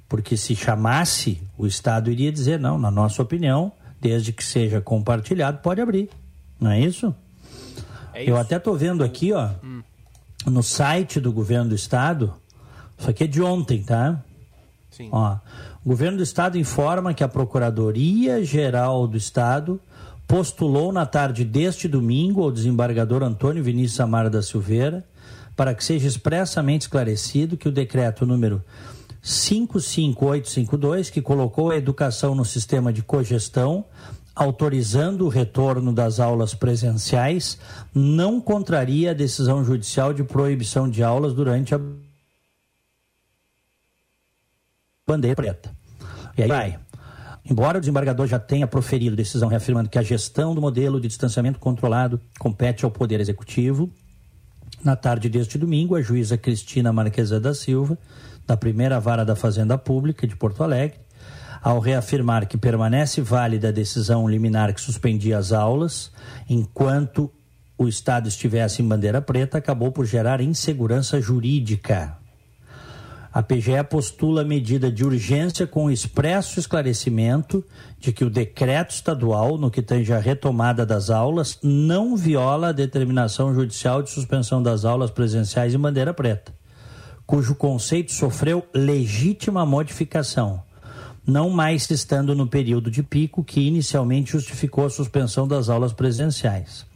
Porque se chamasse, o Estado iria dizer: não, na nossa opinião, desde que seja compartilhado, pode abrir. Não é isso? É isso. Eu até estou vendo aqui, ó, hum. no site do governo do estado, isso aqui é de ontem, tá? Sim. Ó, o governo do estado informa que a Procuradoria Geral do Estado postulou na tarde deste domingo ao desembargador Antônio Vinícius Amara da Silveira para que seja expressamente esclarecido que o decreto número 55852, que colocou a educação no sistema de cogestão, autorizando o retorno das aulas presenciais, não contraria a decisão judicial de proibição de aulas durante a bandeira preta. E aí vai. Embora o desembargador já tenha proferido decisão reafirmando que a gestão do modelo de distanciamento controlado compete ao Poder Executivo, na tarde deste domingo, a juíza Cristina Marquesa da Silva, da primeira vara da Fazenda Pública de Porto Alegre, ao reafirmar que permanece válida a decisão liminar que suspendia as aulas enquanto o Estado estivesse em bandeira preta, acabou por gerar insegurança jurídica. A PGE postula medida de urgência com expresso esclarecimento de que o decreto estadual, no que tange a retomada das aulas, não viola a determinação judicial de suspensão das aulas presenciais em bandeira preta, cujo conceito sofreu legítima modificação, não mais estando no período de pico que inicialmente justificou a suspensão das aulas presenciais.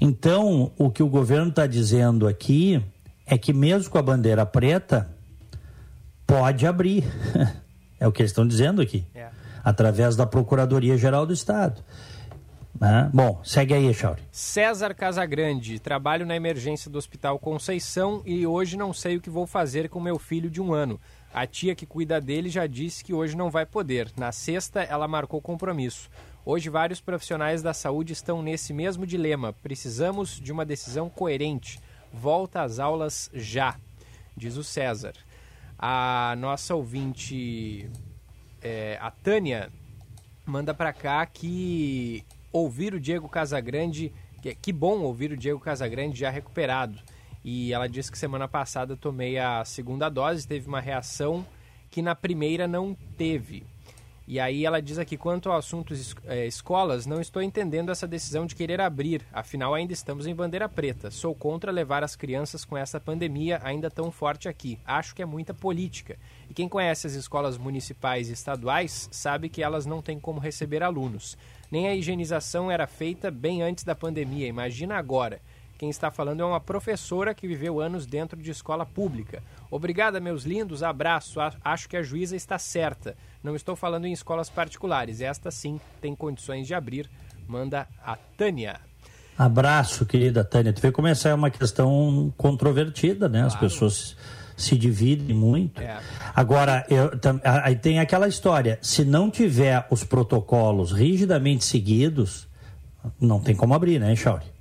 Então, o que o governo está dizendo aqui é que, mesmo com a bandeira preta, pode abrir. [LAUGHS] é o que eles estão dizendo aqui. É. Através da Procuradoria-Geral do Estado. Né? Bom, segue aí, Chauri. César Casagrande, trabalho na emergência do Hospital Conceição e hoje não sei o que vou fazer com meu filho de um ano. A tia que cuida dele já disse que hoje não vai poder. Na sexta, ela marcou compromisso. Hoje, vários profissionais da saúde estão nesse mesmo dilema. Precisamos de uma decisão coerente. Volta às aulas já, diz o César. A nossa ouvinte, é, a Tânia, manda para cá que ouvir o Diego Casagrande, que, que bom ouvir o Diego Casagrande já recuperado. E ela disse que semana passada tomei a segunda dose, teve uma reação que na primeira não teve. E aí ela diz aqui, quanto ao assunto é, escolas, não estou entendendo essa decisão de querer abrir, afinal ainda estamos em bandeira preta. Sou contra levar as crianças com essa pandemia ainda tão forte aqui. Acho que é muita política. E quem conhece as escolas municipais e estaduais sabe que elas não têm como receber alunos. Nem a higienização era feita bem antes da pandemia, imagina agora. Quem está falando é uma professora que viveu anos dentro de escola pública. Obrigada, meus lindos, abraço. Acho que a juíza está certa. Não estou falando em escolas particulares. Esta sim tem condições de abrir. Manda a Tânia. Abraço, querida Tânia. Tu vê como essa é uma questão controvertida, né? Claro. As pessoas se dividem muito. É. Agora, eu, aí tem aquela história: se não tiver os protocolos rigidamente seguidos, não tem como abrir, né, Chauri?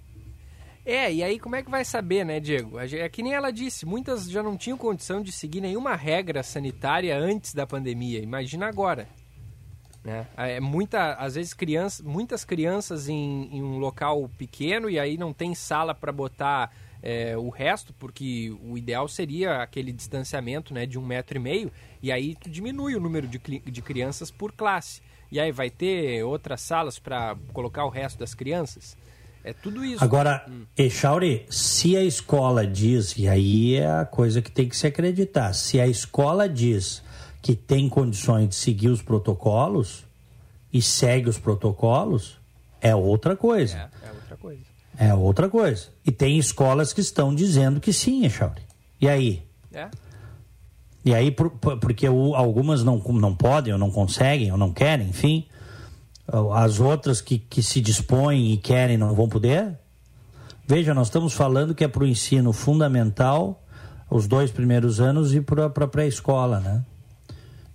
É, e aí como é que vai saber, né, Diego? É que nem ela disse, muitas já não tinham condição de seguir nenhuma regra sanitária antes da pandemia. Imagina agora. Né? É muita, às vezes crianças, muitas crianças em, em um local pequeno e aí não tem sala para botar é, o resto, porque o ideal seria aquele distanciamento né, de um metro e meio, e aí tu diminui o número de, de crianças por classe. E aí vai ter outras salas para colocar o resto das crianças. É tudo isso. Agora, hum. Echauri, se a escola diz, e aí é a coisa que tem que se acreditar, se a escola diz que tem condições de seguir os protocolos e segue os protocolos, é outra coisa. É, é outra coisa. É outra coisa. E tem escolas que estão dizendo que sim, Echauri. E aí? É. E aí, por, por, porque o, algumas não, não podem, ou não conseguem, ou não querem, enfim as outras que, que se dispõem e querem não vão poder? Veja, nós estamos falando que é para o ensino fundamental, os dois primeiros anos e para a pré-escola, né?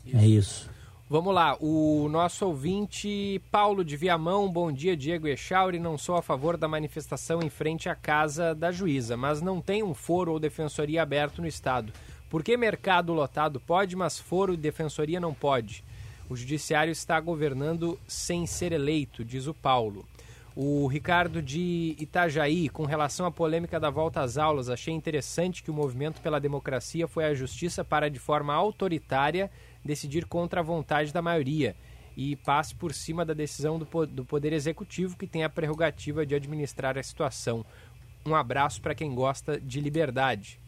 Isso. É isso. Vamos lá, o nosso ouvinte Paulo de Viamão, bom dia Diego Echauri, não sou a favor da manifestação em frente à casa da juíza, mas não tem um foro ou defensoria aberto no estado. Por que mercado lotado pode, mas foro e defensoria não pode? O judiciário está governando sem ser eleito, diz o Paulo. O Ricardo de Itajaí, com relação à polêmica da volta às aulas, achei interessante que o movimento pela democracia foi à justiça para, de forma autoritária, decidir contra a vontade da maioria e passe por cima da decisão do, do Poder Executivo, que tem a prerrogativa de administrar a situação. Um abraço para quem gosta de liberdade.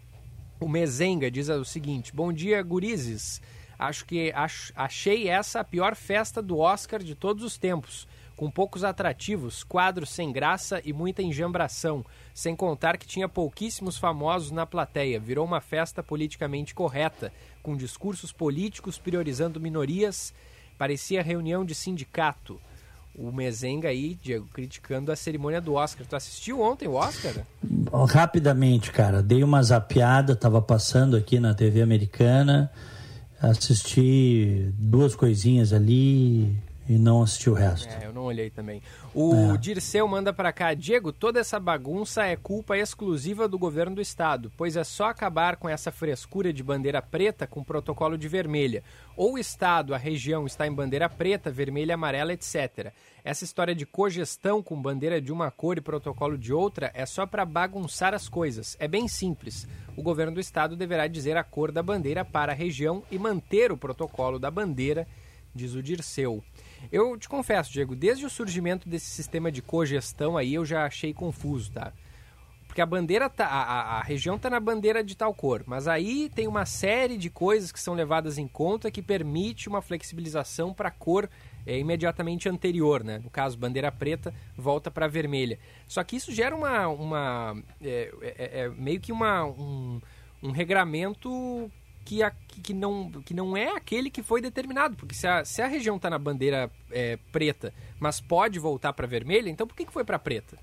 O Mezenga diz o seguinte: Bom dia, gurizes. Acho que ach, achei essa a pior festa do Oscar de todos os tempos. Com poucos atrativos, quadros sem graça e muita enjambração, sem contar que tinha pouquíssimos famosos na plateia. Virou uma festa politicamente correta, com discursos políticos priorizando minorias. Parecia reunião de sindicato o Mezenga aí, Diego, criticando a cerimônia do Oscar. Tu assistiu ontem o Oscar? Rapidamente, cara. Dei uma zapiada, tava passando aqui na TV americana. Assisti duas coisinhas ali e não assisti o resto. É, eu não olhei também. O é. Dirceu manda para cá, Diego, toda essa bagunça é culpa exclusiva do governo do estado, pois é só acabar com essa frescura de bandeira preta com protocolo de vermelha. Ou o estado, a região está em bandeira preta, vermelha, amarela, etc. Essa história de cogestão com bandeira de uma cor e protocolo de outra é só para bagunçar as coisas. É bem simples. O governo do estado deverá dizer a cor da bandeira para a região e manter o protocolo da bandeira, diz o Dirceu. Eu te confesso, Diego, desde o surgimento desse sistema de cogestão aí eu já achei confuso, tá? Porque a bandeira tá. A, a, região tá na bandeira de tal cor. Mas aí tem uma série de coisas que são levadas em conta que permite uma flexibilização para a cor é, imediatamente anterior, né? No caso, bandeira preta volta para vermelha. Só que isso gera uma. uma é, é, é meio que uma, um, um regramento que, a, que, não, que não é aquele que foi determinado. Porque se a, se a região está na bandeira é, preta, mas pode voltar para vermelha, então por que, que foi para preta?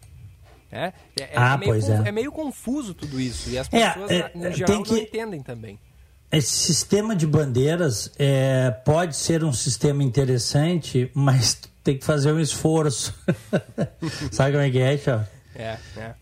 É, é, é ah, meio, pois é. é meio confuso tudo isso. E as é, pessoas, é, em geral, que... não entendem também. Esse sistema de bandeiras é, pode ser um sistema interessante, mas [LAUGHS] tem que fazer um esforço. [LAUGHS] Sabe como é que é, Tchau? É, é.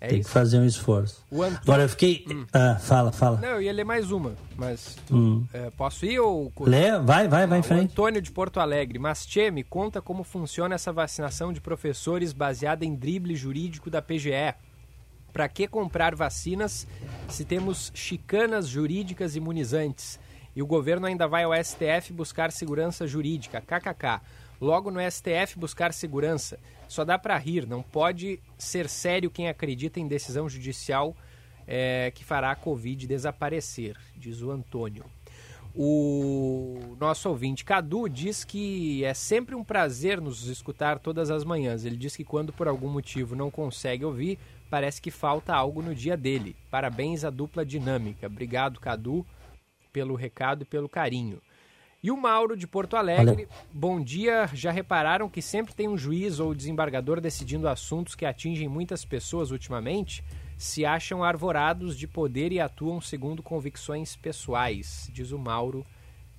É Tem isso. que fazer um esforço. Antônio... Agora eu fiquei. Hum. Ah, fala, fala. Não, eu ia ler mais uma, mas. Hum. É, posso ir ou. Lê, vai, vai, vai em frente. Antônio de Porto Alegre. Mas, Tchê, me conta como funciona essa vacinação de professores baseada em drible jurídico da PGE. Para que comprar vacinas se temos chicanas jurídicas imunizantes? E o governo ainda vai ao STF buscar segurança jurídica. KKK. Logo no STF buscar segurança. Só dá para rir, não pode ser sério quem acredita em decisão judicial é, que fará a Covid desaparecer, diz o Antônio. O nosso ouvinte Cadu diz que é sempre um prazer nos escutar todas as manhãs. Ele diz que quando por algum motivo não consegue ouvir, parece que falta algo no dia dele. Parabéns à dupla dinâmica. Obrigado, Cadu, pelo recado e pelo carinho. E o Mauro de Porto Alegre, bom dia. Já repararam que sempre tem um juiz ou desembargador decidindo assuntos que atingem muitas pessoas ultimamente? Se acham arvorados de poder e atuam segundo convicções pessoais, diz o Mauro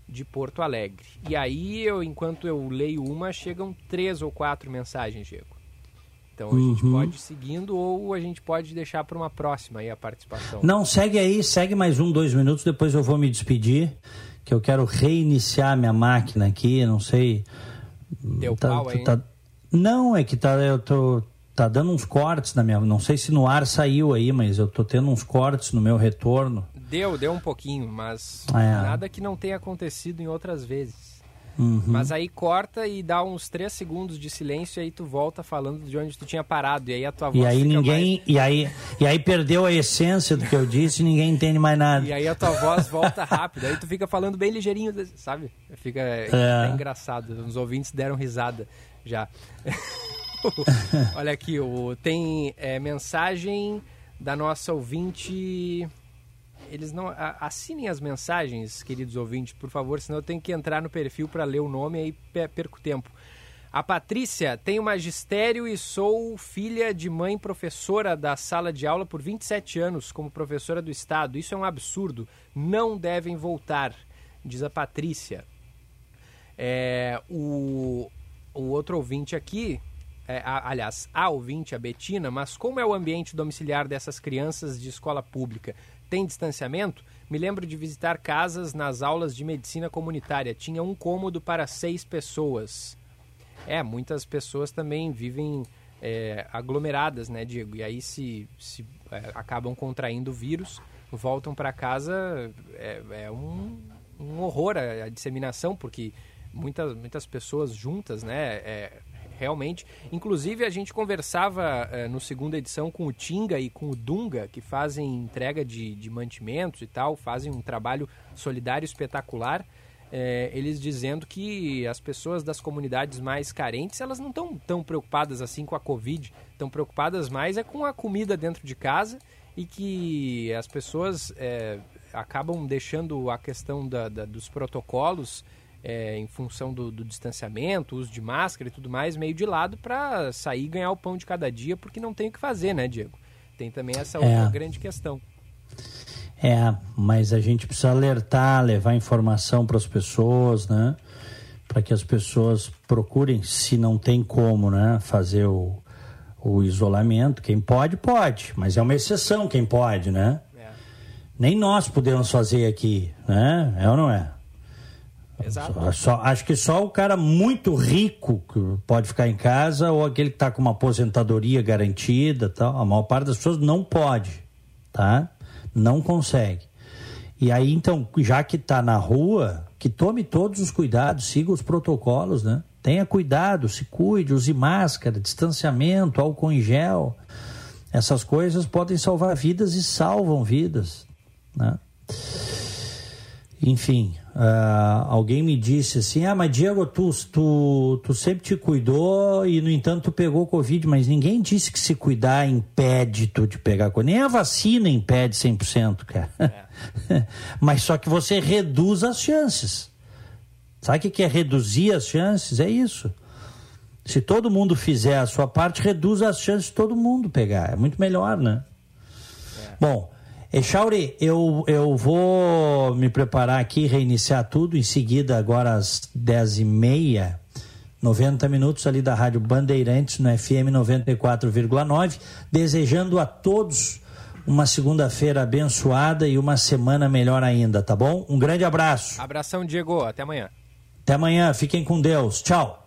de Porto Alegre. E aí, eu, enquanto eu leio uma, chegam três ou quatro mensagens, Diego. Então a uhum. gente pode ir seguindo ou a gente pode deixar para uma próxima aí a participação. Não, segue aí, segue mais um, dois minutos, depois eu vou me despedir que eu quero reiniciar minha máquina aqui, não sei. Deu tá, pau aí? Tá, não, é que tá, eu tô, tá dando uns cortes na minha. Não sei se no ar saiu aí, mas eu tô tendo uns cortes no meu retorno. Deu, deu um pouquinho, mas é. nada que não tenha acontecido em outras vezes. Uhum. Mas aí corta e dá uns 3 segundos de silêncio e aí tu volta falando de onde tu tinha parado. E aí a tua voz e aí ninguém mais... e aí E aí perdeu a essência do que eu disse e ninguém entende mais nada. E aí a tua voz volta rápido. Aí tu fica falando bem ligeirinho, sabe? Fica é. é engraçado. Os ouvintes deram risada já. [LAUGHS] Olha aqui, o, tem é, mensagem da nossa ouvinte eles não assinem as mensagens, queridos ouvintes, por favor, senão eu tenho que entrar no perfil para ler o nome e aí perco tempo. A Patrícia tem magistério e sou filha de mãe professora da sala de aula por 27 anos como professora do estado. Isso é um absurdo. Não devem voltar, diz a Patrícia. É, o, o outro ouvinte aqui, é, a, aliás, a ouvinte, a Betina, mas como é o ambiente domiciliar dessas crianças de escola pública? tem distanciamento, me lembro de visitar casas nas aulas de medicina comunitária. Tinha um cômodo para seis pessoas. É, muitas pessoas também vivem é, aglomeradas, né, Diego? E aí se, se é, acabam contraindo o vírus, voltam para casa, é, é um, um, horror a, a, disseminação, porque muitas, muitas pessoas juntas, né, é, realmente. Inclusive, a gente conversava eh, no segunda edição com o Tinga e com o Dunga, que fazem entrega de, de mantimentos e tal, fazem um trabalho solidário espetacular. Eh, eles dizendo que as pessoas das comunidades mais carentes elas não estão tão preocupadas assim com a Covid, estão preocupadas mais é com a comida dentro de casa e que as pessoas é, acabam deixando a questão da, da, dos protocolos é, em função do, do, distanciamento, uso de máscara e tudo mais, meio de lado para sair e ganhar o pão de cada dia, porque não tem o que fazer, né, Diego? Tem também essa outra é. grande questão. É, mas a gente precisa alertar, levar informação para as pessoas, né? Para que as pessoas procurem, se não tem como, né? Fazer o, o isolamento. Quem pode, pode, mas é uma exceção quem pode, né? É. Nem nós podemos fazer aqui, né? É ou não é? Exato. Só, acho que só o cara muito rico pode ficar em casa ou aquele que está com uma aposentadoria garantida, tal. A maior parte das pessoas não pode, tá? Não consegue. E aí, então, já que está na rua, que tome todos os cuidados, siga os protocolos, né? Tenha cuidado, se cuide, use máscara, distanciamento, álcool em gel. Essas coisas podem salvar vidas e salvam vidas, né? Enfim, uh, alguém me disse assim: Ah, mas Diego, tu, tu, tu sempre te cuidou e, no entanto, tu pegou Covid. Mas ninguém disse que se cuidar impede tu de pegar Covid. Nem a vacina impede 100%, cara. É. [LAUGHS] mas só que você reduz as chances. Sabe o que é reduzir as chances? É isso. Se todo mundo fizer a sua parte, reduz as chances de todo mundo pegar. É muito melhor, né? É. Bom. Echauri, eu, eu vou me preparar aqui, reiniciar tudo, em seguida, agora às 10h30, 90 minutos ali da Rádio Bandeirantes, no FM 94,9, desejando a todos uma segunda-feira abençoada e uma semana melhor ainda, tá bom? Um grande abraço. Abração, Diego. Até amanhã. Até amanhã. Fiquem com Deus. Tchau.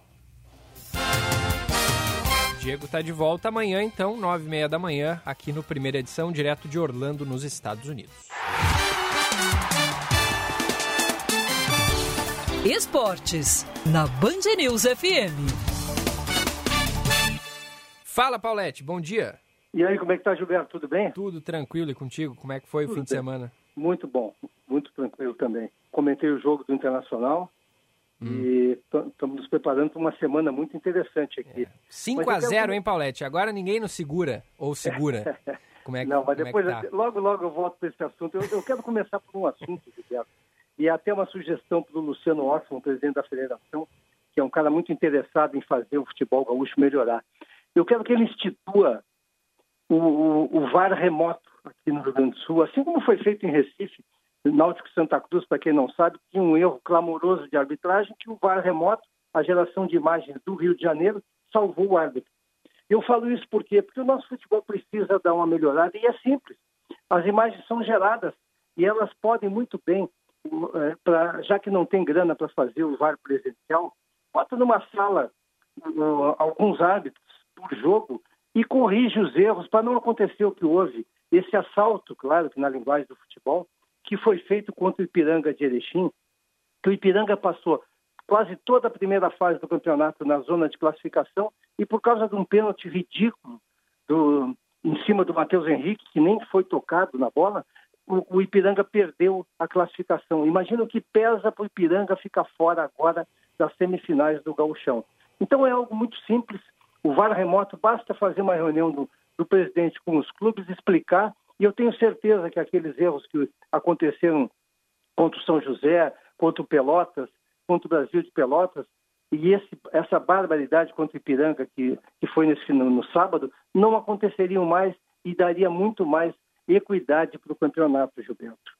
Diego está de volta amanhã, então, nove e meia da manhã, aqui no Primeira Edição, direto de Orlando, nos Estados Unidos. Esportes, na Band News FM. Fala, Paulette, bom dia. E aí, como é que tá, Gilberto? Tudo bem? Tudo tranquilo e contigo? Como é que foi Tudo o fim bem. de semana? Muito bom, muito tranquilo também. Comentei o jogo do Internacional, Hum. E estamos nos preparando para uma semana muito interessante aqui. É. 5 a 0 hein, Paulette? Agora ninguém nos segura, ou segura. [LAUGHS] Como é que, Não, mas é depois, é tá? logo, logo eu volto para esse assunto. Eu, eu, quero começar por um assunto, Guilherme, e até uma sugestão para o Luciano Ossman, presidente da federação, que é um cara muito interessado em fazer o futebol gaúcho melhorar. Eu quero que ele institua o, o, o VAR remoto aqui no Rio Grande do Sul, assim como foi feito em Recife, Náutico Santa Cruz, para quem não sabe, tinha um erro clamoroso de arbitragem que o VAR remoto, a geração de imagens do Rio de Janeiro, salvou o árbitro. Eu falo isso por quê? Porque o nosso futebol precisa dar uma melhorada e é simples. As imagens são geradas e elas podem muito bem, é, pra, já que não tem grana para fazer o VAR presencial, bota numa sala alguns árbitros por jogo e corrige os erros para não acontecer o que houve. Esse assalto, claro que na linguagem do futebol, que foi feito contra o Ipiranga de Erechim, que o Ipiranga passou quase toda a primeira fase do campeonato na zona de classificação e por causa de um pênalti ridículo do, em cima do Matheus Henrique, que nem foi tocado na bola, o, o Ipiranga perdeu a classificação. Imagina o que pesa para o Ipiranga ficar fora agora das semifinais do Gauchão. Então é algo muito simples. O VAR remoto basta fazer uma reunião do, do presidente com os clubes, explicar e eu tenho certeza que aqueles erros que aconteceram contra o São José, contra o Pelotas, contra o Brasil de Pelotas, e esse, essa barbaridade contra o Ipiranga que, que foi nesse, no, no sábado, não aconteceriam mais e daria muito mais equidade para o campeonato, Gilberto.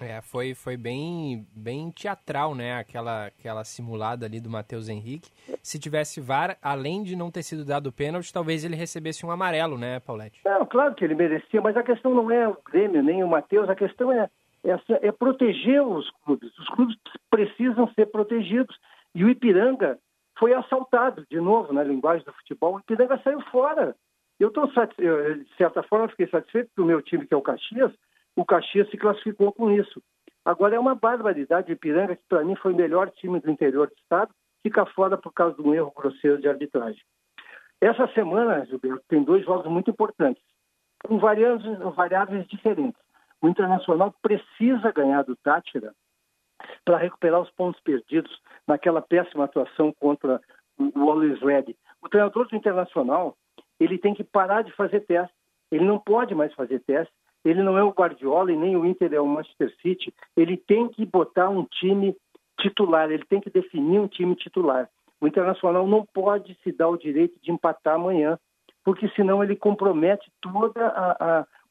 É, foi, foi bem, bem teatral, né? Aquela, aquela simulada ali do Matheus Henrique. Se tivesse VAR, além de não ter sido dado pênalti, talvez ele recebesse um amarelo, né, Paulette? Não, claro que ele merecia, mas a questão não é o Grêmio nem o Matheus, a questão é, é, proteger os clubes. Os clubes precisam ser protegidos. E o Ipiranga foi assaltado, de novo, na linguagem do futebol. O Ipiranga saiu fora. Eu estou, de certa forma, fiquei satisfeito porque o meu time, que é o Caxias, o Caxias se classificou com isso. Agora é uma barbaridade. Ipiranga, que para mim foi o melhor time do interior do estado, fica fora por causa de um erro grosseiro de arbitragem. Essa semana, Gilberto, tem dois jogos muito importantes, com variáveis, variáveis diferentes. O Internacional precisa ganhar do Tátira para recuperar os pontos perdidos naquela péssima atuação contra o Always Red. O treinador do Internacional ele tem que parar de fazer teste. Ele não pode mais fazer teste ele não é o Guardiola e nem o Inter é o Manchester City. Ele tem que botar um time titular, ele tem que definir um time titular. O Internacional não pode se dar o direito de empatar amanhã, porque senão ele compromete todo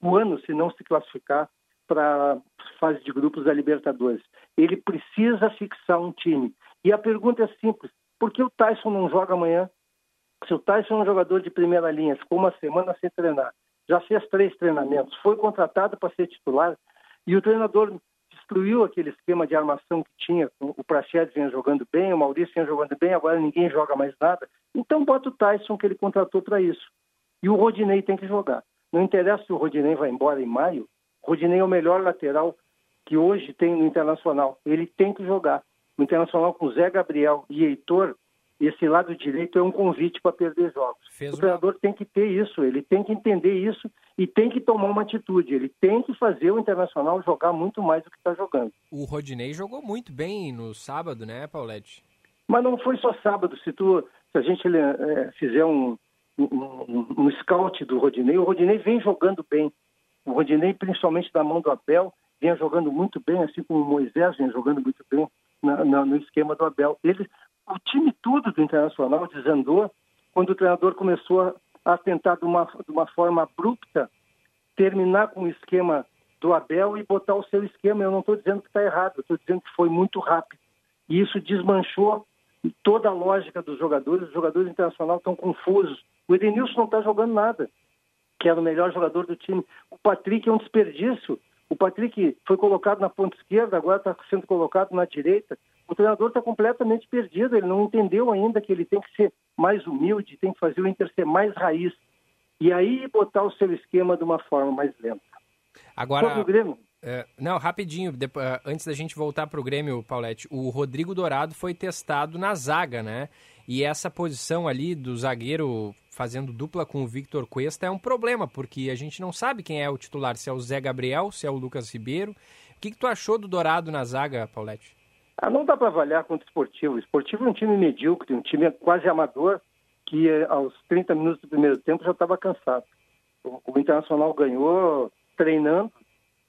o ano se não se classificar para fase de grupos da Libertadores. Ele precisa fixar um time. E a pergunta é simples: por que o Tyson não joga amanhã? Se o Tyson é um jogador de primeira linha, ficou uma semana sem treinar, já fez três treinamentos, foi contratado para ser titular e o treinador destruiu aquele esquema de armação que tinha. O Prachedes vinha jogando bem, o Maurício vinha jogando bem, agora ninguém joga mais nada. Então bota o Tyson que ele contratou para isso. E o Rodinei tem que jogar. Não interessa se o Rodinei vai embora em maio, o Rodinei é o melhor lateral que hoje tem no Internacional. Ele tem que jogar. No Internacional com Zé Gabriel e Heitor, esse lado direito é um convite para perder jogos. Fez o treinador uma... tem que ter isso, ele tem que entender isso e tem que tomar uma atitude. Ele tem que fazer o Internacional jogar muito mais do que está jogando. O Rodinei jogou muito bem no sábado, né, Paulette? Mas não foi só sábado. Se, tu, se a gente é, fizer um, um, um scout do Rodinei, o Rodinei vem jogando bem. O Rodinei, principalmente da mão do Abel, vinha jogando muito bem, assim como o Moisés vinha jogando muito bem na, na, no esquema do Abel. Ele, o time todo do Internacional desandou quando o treinador começou a tentar de uma, de uma forma abrupta terminar com o esquema do Abel e botar o seu esquema. Eu não estou dizendo que está errado, estou dizendo que foi muito rápido. E isso desmanchou toda a lógica dos jogadores. Os jogadores internacionais estão confusos. O Edenilson não está jogando nada, que era o melhor jogador do time. O Patrick é um desperdício. O Patrick foi colocado na ponta esquerda, agora está sendo colocado na direita. O treinador está completamente perdido, ele não entendeu ainda que ele tem que ser mais humilde, tem que fazer o Inter ser mais raiz. E aí botar o seu esquema de uma forma mais lenta. Agora, Sobre o Grêmio. É, não, rapidinho, depois, é, antes da gente voltar para o Grêmio, Paulette, o Rodrigo Dourado foi testado na zaga, né? E essa posição ali do zagueiro fazendo dupla com o Victor Cuesta é um problema, porque a gente não sabe quem é o titular, se é o Zé Gabriel, se é o Lucas Ribeiro. O que, que tu achou do Dourado na zaga, Paulette? Ah, não dá para avaliar contra o esportivo. O esportivo é um time medíocre, um time quase amador, que eh, aos 30 minutos do primeiro tempo já estava cansado. O, o, Internacional ganhou treinando.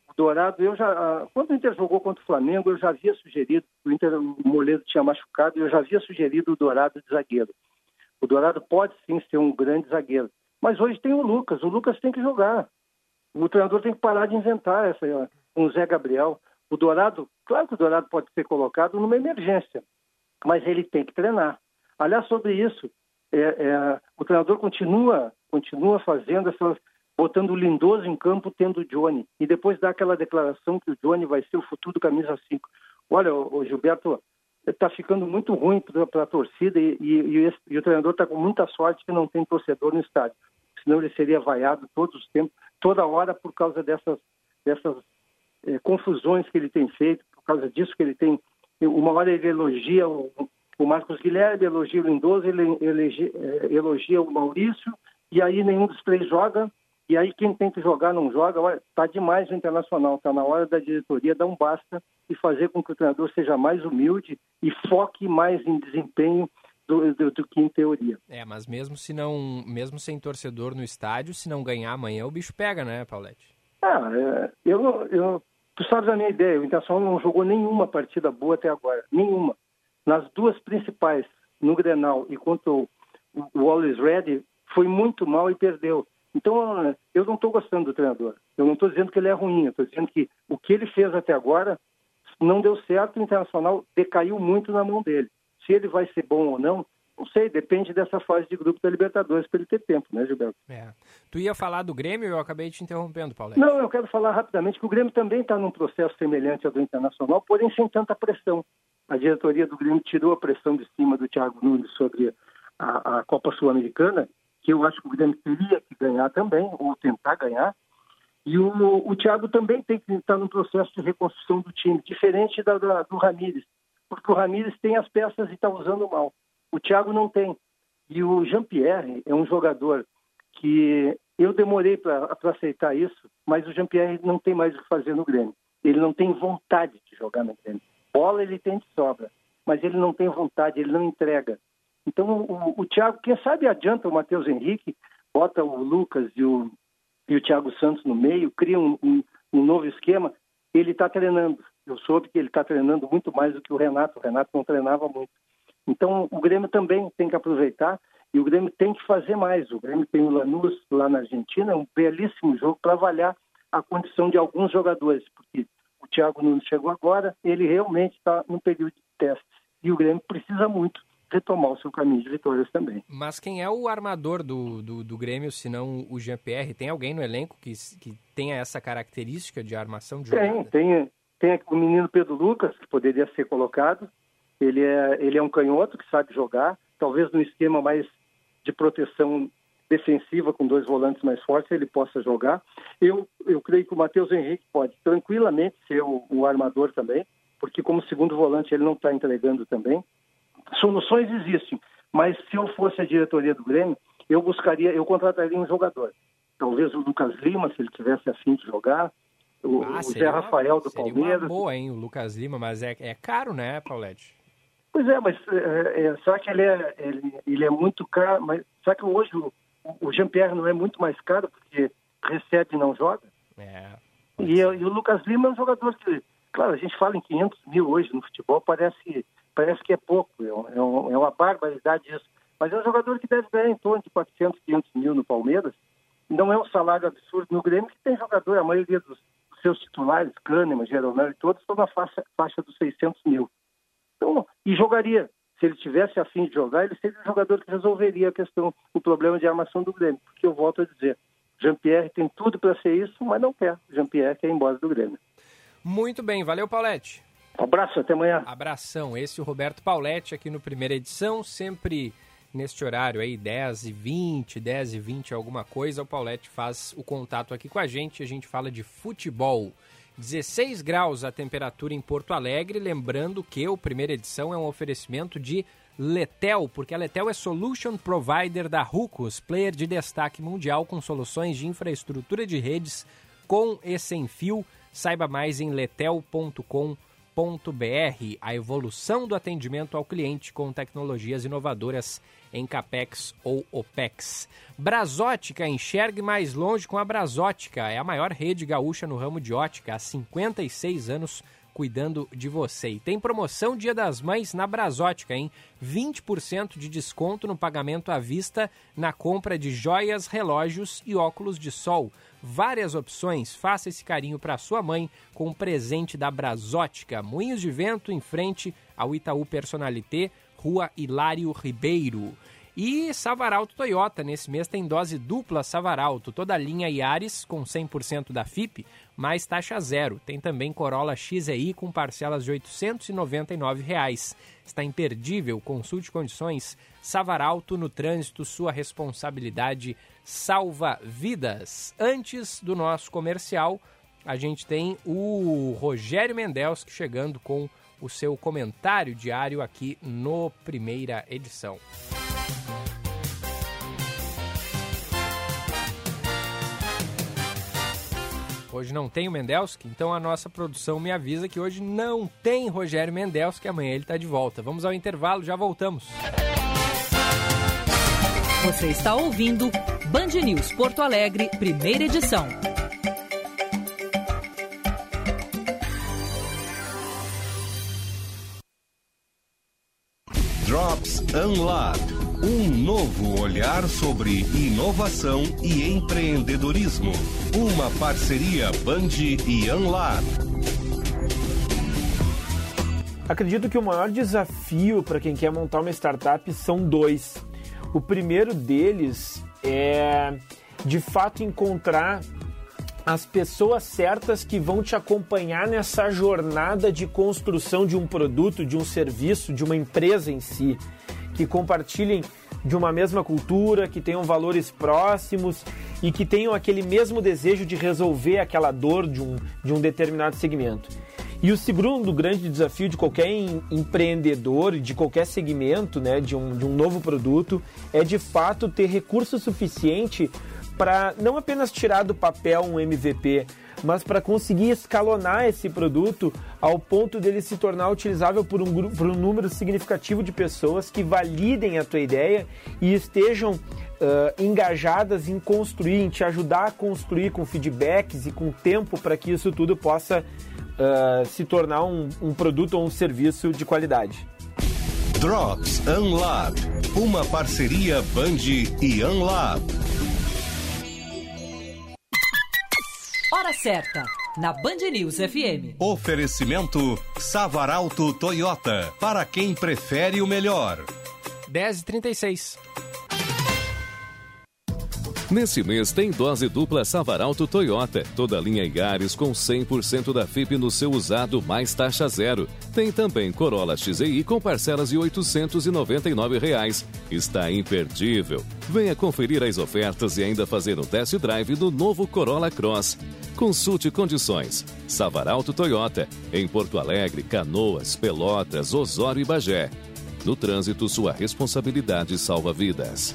O Dourado, eu já. Ah, quando o Inter jogou contra o Flamengo, eu já havia sugerido, o Inter, o Moledo tinha machucado, eu já havia sugerido o Dourado de zagueiro. O Dourado pode sim ser um grande zagueiro. Mas hoje tem o Lucas, o Lucas tem que jogar. O treinador tem que parar de inventar essa, um Zé Gabriel. O Dourado, claro que o Dourado pode ser colocado numa emergência, mas ele tem que treinar. Aliás, sobre isso, é, é, o treinador continua, continua fazendo essas, botando o Lindoso em campo, tendo o Johnny, e depois dá aquela declaração que o Johnny vai ser o futuro camisa 5. Olha, o, Gilberto, está ficando muito ruim para a torcida e, e, e, e, o treinador está com muita sorte que não tem torcedor no estádio. Senão ele seria vaiado todos os tempos, toda hora por causa dessas, dessas é, confusões que ele tem feito, por causa disso que ele tem. Uma hora ele elogia o, o Marcos Guilherme, elogia o Lindoso, ele, ele é, elogia o Maurício, e aí nenhum dos três joga, e aí quem tem que jogar não joga. Está demais o Internacional, está na hora da diretoria dar um basta e fazer com que o treinador seja mais humilde e foque mais em desempenho do, do, do, que em teoria. É, mas mesmo se não, mesmo sem torcedor no estádio, se não ganhar amanhã, o bicho pega, né, Paulette? Ah, é, eu, eu, tu sabes a minha ideia, o Internacional não jogou nenhuma partida boa até agora, nenhuma. Nas duas principais, no Grenal e contra o, o Always Ready, foi muito mal e perdeu. Então, eu não estou gostando do treinador. Eu não estou dizendo que ele é ruim, estou dizendo que o que ele fez até agora não deu certo, o Internacional decaiu muito na mão dele. Se ele vai ser bom ou não, não sei, depende dessa fase de grupo da Libertadores para ele ter tempo, né, Gilberto? É. Tu ia falar do Grêmio eu acabei te interrompendo, Paulo. Não, eu quero falar rapidamente que o Grêmio também está num processo semelhante ao do Internacional, porém sem tanta pressão. A diretoria do Grêmio tirou a pressão de cima do Thiago Nunes sobre a, a Copa Sul-Americana, que eu acho que o Grêmio teria que ganhar também, ou tentar ganhar. E o, o Thiago também tem que estar num processo de reconstrução do time, diferente da, da, do Ramires, porque o Ramires tem as peças e está usando mal. O Thiago não tem. E o Jean-Pierre é um jogador que eu demorei para aceitar isso, mas o Jean-Pierre não tem mais o que fazer no Grêmio. Ele não tem vontade de jogar no Grêmio. Bola ele tem de sobra, mas ele não tem vontade, ele não entrega. Então o, o Thiago, quem sabe adianta o Matheus Henrique, bota o Lucas e o, e o Thiago Santos no meio, cria um, um, um novo esquema. Ele está treinando. Eu soube que ele está treinando muito mais do que o Renato. O Renato não treinava muito. Então, o Grêmio também tem que aproveitar e o Grêmio tem que fazer mais. O Grêmio tem o Lanús lá na Argentina, é um belíssimo jogo para avaliar a condição de alguns jogadores, porque o Thiago Nunes chegou agora, ele realmente está no período de testes e o Grêmio precisa muito retomar o seu caminho de vitórias também. Mas quem é o armador do, do, do Grêmio, se não o Jean-Pierre? Tem alguém no elenco que, que tenha essa característica de armação de jogada? Tem, tem, tem o menino Pedro Lucas, que poderia ser colocado. Ele é, ele é um canhoto que sabe jogar, talvez no esquema mais de proteção defensiva com dois volantes mais fortes ele possa jogar. Eu, eu creio que o Matheus Henrique pode tranquilamente ser o, o armador também, porque como segundo volante ele não está entregando também. Soluções existem, mas se eu fosse a diretoria do Grêmio, eu buscaria, eu contrataria um jogador. Talvez o Lucas Lima, se ele tivesse afim de jogar, o, ah, o Zé Rafael do Palmeiras. Uma boa, hein, o Lucas Lima, mas é, é caro, né, Paulette? Pois é, mas é, é, só que ele é, ele, ele é muito caro, mas só que hoje o, o Jean-Pierre não é muito mais caro porque recebe e não joga. É, e, e, o Lucas Lima é um jogador que, claro, a gente fala em 500 mil hoje no futebol, parece, parece que é pouco, é, é, um, é uma barbaridade isso. Mas é um jogador que deve ganhar em torno de 400, 500 mil no Palmeiras. Não é um salário absurdo no Grêmio, que tem jogador, a maioria dos, seus titulares, Kahneman, Jeromel e todos, estão na faixa, faixa dos 600 mil. Então, e jogaria. Se ele tivesse afim de jogar, ele seria o jogador que resolveria a questão, o problema de armação do Grêmio. Porque eu volto a dizer, Jean-Pierre tem tudo para ser isso, mas não quer. Jean-Pierre quer ir embora do Grêmio. Muito bem, valeu, Paulette. Um abraço, até amanhã. Abração. Esse é o Roberto Paulette aqui no primeira edição, sempre neste horário aí, 10 e 20, 10 e 20, alguma coisa. O Paulette faz o contato aqui com a gente, a gente fala de futebol. 16 graus a temperatura em Porto Alegre. Lembrando que o primeira edição é um oferecimento de Letel, porque a Letel é Solution Provider da Rucos, player de destaque mundial com soluções de infraestrutura de redes com e sem fio. Saiba mais em letel.com.br. A evolução do atendimento ao cliente com tecnologias inovadoras em CAPEX ou OPEX. Brasótica, enxergue mais longe com a Brasótica. É a maior rede gaúcha no ramo de ótica há 56 anos cuidando de você. E tem promoção Dia das Mães na Brasótica, hein? 20% de desconto no pagamento à vista na compra de joias, relógios e óculos de sol. Várias opções. Faça esse carinho para sua mãe com um presente da Brasótica. Moinhos de Vento em frente ao Itaú Personalité Rua Hilário Ribeiro. E Savaralto Toyota, nesse mês tem dose dupla Savaralto, toda a linha Yaris com 100% da FIP, mais taxa zero. Tem também Corolla XEI com parcelas de 899 reais. Está imperdível, consulte condições. Savaralto no trânsito, sua responsabilidade salva vidas. Antes do nosso comercial, a gente tem o Rogério Mendelski chegando com o seu comentário diário aqui no primeira edição. Hoje não tem o Mendelski, então a nossa produção me avisa que hoje não tem Rogério Mendelski, amanhã ele está de volta. Vamos ao intervalo, já voltamos. Você está ouvindo Band News Porto Alegre, primeira edição. Unlab. Um novo olhar sobre inovação e empreendedorismo. Uma parceria Band e Unlab. Acredito que o maior desafio para quem quer montar uma startup são dois. O primeiro deles é de fato encontrar as pessoas certas que vão te acompanhar nessa jornada de construção de um produto, de um serviço, de uma empresa em si, que compartilhem de uma mesma cultura, que tenham valores próximos e que tenham aquele mesmo desejo de resolver aquela dor de um, de um determinado segmento. E o segundo grande desafio de qualquer empreendedor, de qualquer segmento, né, de, um, de um novo produto, é de fato ter recurso suficiente para não apenas tirar do papel um MVP, mas para conseguir escalonar esse produto ao ponto dele se tornar utilizável por um, por um número significativo de pessoas que validem a tua ideia e estejam uh, engajadas em construir, em te ajudar a construir com feedbacks e com tempo para que isso tudo possa uh, se tornar um, um produto ou um serviço de qualidade. Drops Unlab, uma parceria Band e Unlab. Hora certa, na Band News FM. Oferecimento Savaralto Toyota, para quem prefere o melhor. 10h36. Nesse mês tem dose dupla Savaralto Toyota, toda linha Igares com 100% da FIP no seu usado mais taxa zero. Tem também Corolla XEI com parcelas de 899 reais. Está imperdível. Venha conferir as ofertas e ainda fazer um test drive do novo Corolla Cross. Consulte condições. Savaralto Toyota, em Porto Alegre, Canoas, Pelotas, Osório e Bagé. No trânsito, sua responsabilidade salva vidas.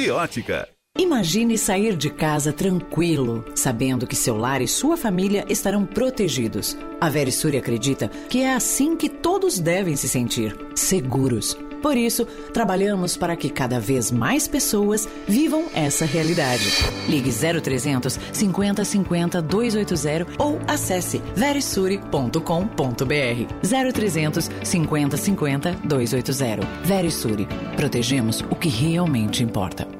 de ótica. Imagine sair de casa tranquilo, sabendo que seu lar e sua família estarão protegidos. A Verisuri acredita que é assim que todos devem se sentir, seguros. Por isso, trabalhamos para que cada vez mais pessoas vivam essa realidade. Ligue 0300 50 50 280 ou acesse verisuri.com.br. 0300 50 50 280. Verisuri. Protegemos o que realmente importa.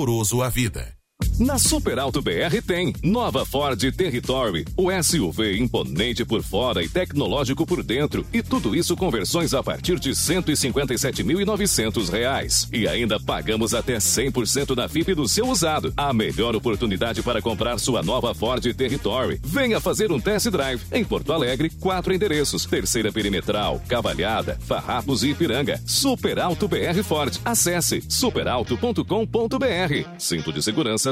amoroso à vida. Na Super Alto BR tem nova Ford Territory, o SUV imponente por fora e tecnológico por dentro, e tudo isso com versões a partir de R$ 157.900. E ainda pagamos até 100% da FIP do seu usado. A melhor oportunidade para comprar sua nova Ford Territory. Venha fazer um test drive em Porto Alegre, quatro endereços: Terceira Perimetral, Cavalhada, Farrapos e Ipiranga. Super Alto BR Ford. Acesse superalto.com.br. Cinto de segurança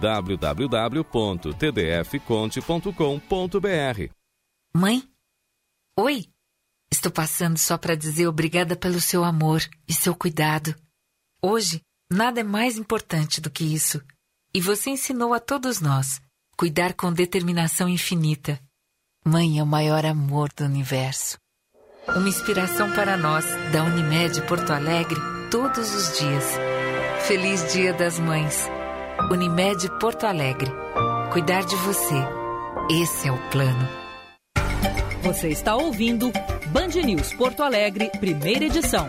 www.tdfconte.com.br. Mãe? Oi? Estou passando só para dizer obrigada pelo seu amor e seu cuidado. Hoje, nada é mais importante do que isso. E você ensinou a todos nós cuidar com determinação infinita. Mãe é o maior amor do universo. Uma inspiração para nós, da Unimed Porto Alegre, todos os dias. Feliz Dia das Mães. Unimed Porto Alegre. Cuidar de você. Esse é o plano. Você está ouvindo Band News Porto Alegre, primeira edição.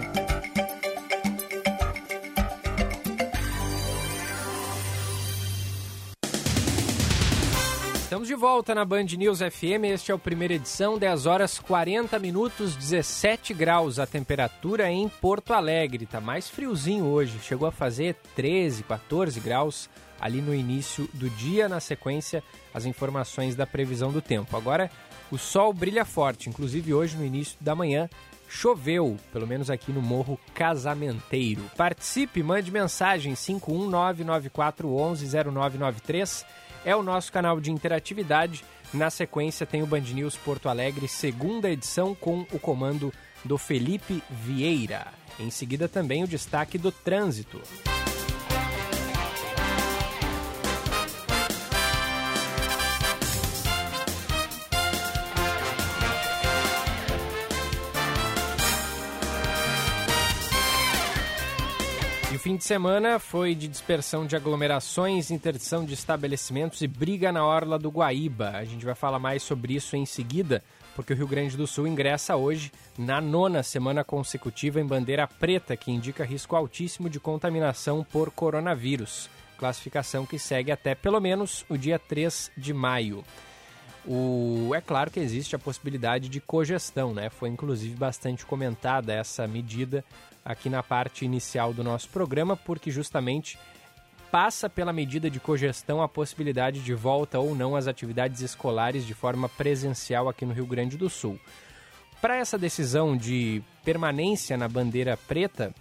Estamos de volta na Band News FM. Este é o primeira edição, 10 horas 40 minutos, 17 graus a temperatura em Porto Alegre. Tá mais friozinho hoje. Chegou a fazer 13, 14 graus ali no início do dia, na sequência, as informações da previsão do tempo. Agora, o sol brilha forte, inclusive hoje no início da manhã choveu, pelo menos aqui no Morro Casamenteiro. Participe, mande mensagem 51994110993 é o nosso canal de interatividade. Na sequência tem o Band News Porto Alegre, segunda edição com o comando do Felipe Vieira. Em seguida também o destaque do trânsito. Fim de semana foi de dispersão de aglomerações, interdição de estabelecimentos e briga na orla do Guaíba. A gente vai falar mais sobre isso em seguida, porque o Rio Grande do Sul ingressa hoje na nona semana consecutiva em bandeira preta, que indica risco altíssimo de contaminação por coronavírus. Classificação que segue até pelo menos o dia 3 de maio. O, é claro que existe a possibilidade de cogestão, né? Foi inclusive bastante comentada essa medida aqui na parte inicial do nosso programa, porque justamente passa pela medida de cogestão a possibilidade de volta ou não às atividades escolares de forma presencial aqui no Rio Grande do Sul. Para essa decisão de permanência na bandeira preta,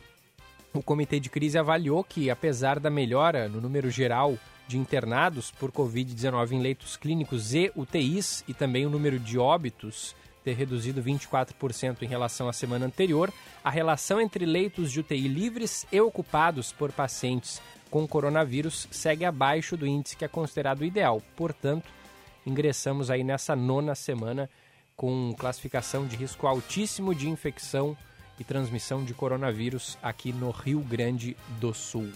o Comitê de Crise avaliou que, apesar da melhora no número geral de internados por Covid-19 em leitos clínicos e UTIs e também o número de óbitos ter reduzido 24% em relação à semana anterior, a relação entre leitos de UTI livres e ocupados por pacientes com coronavírus segue abaixo do índice que é considerado ideal. Portanto, ingressamos aí nessa nona semana com classificação de risco altíssimo de infecção e transmissão de coronavírus aqui no Rio Grande do Sul.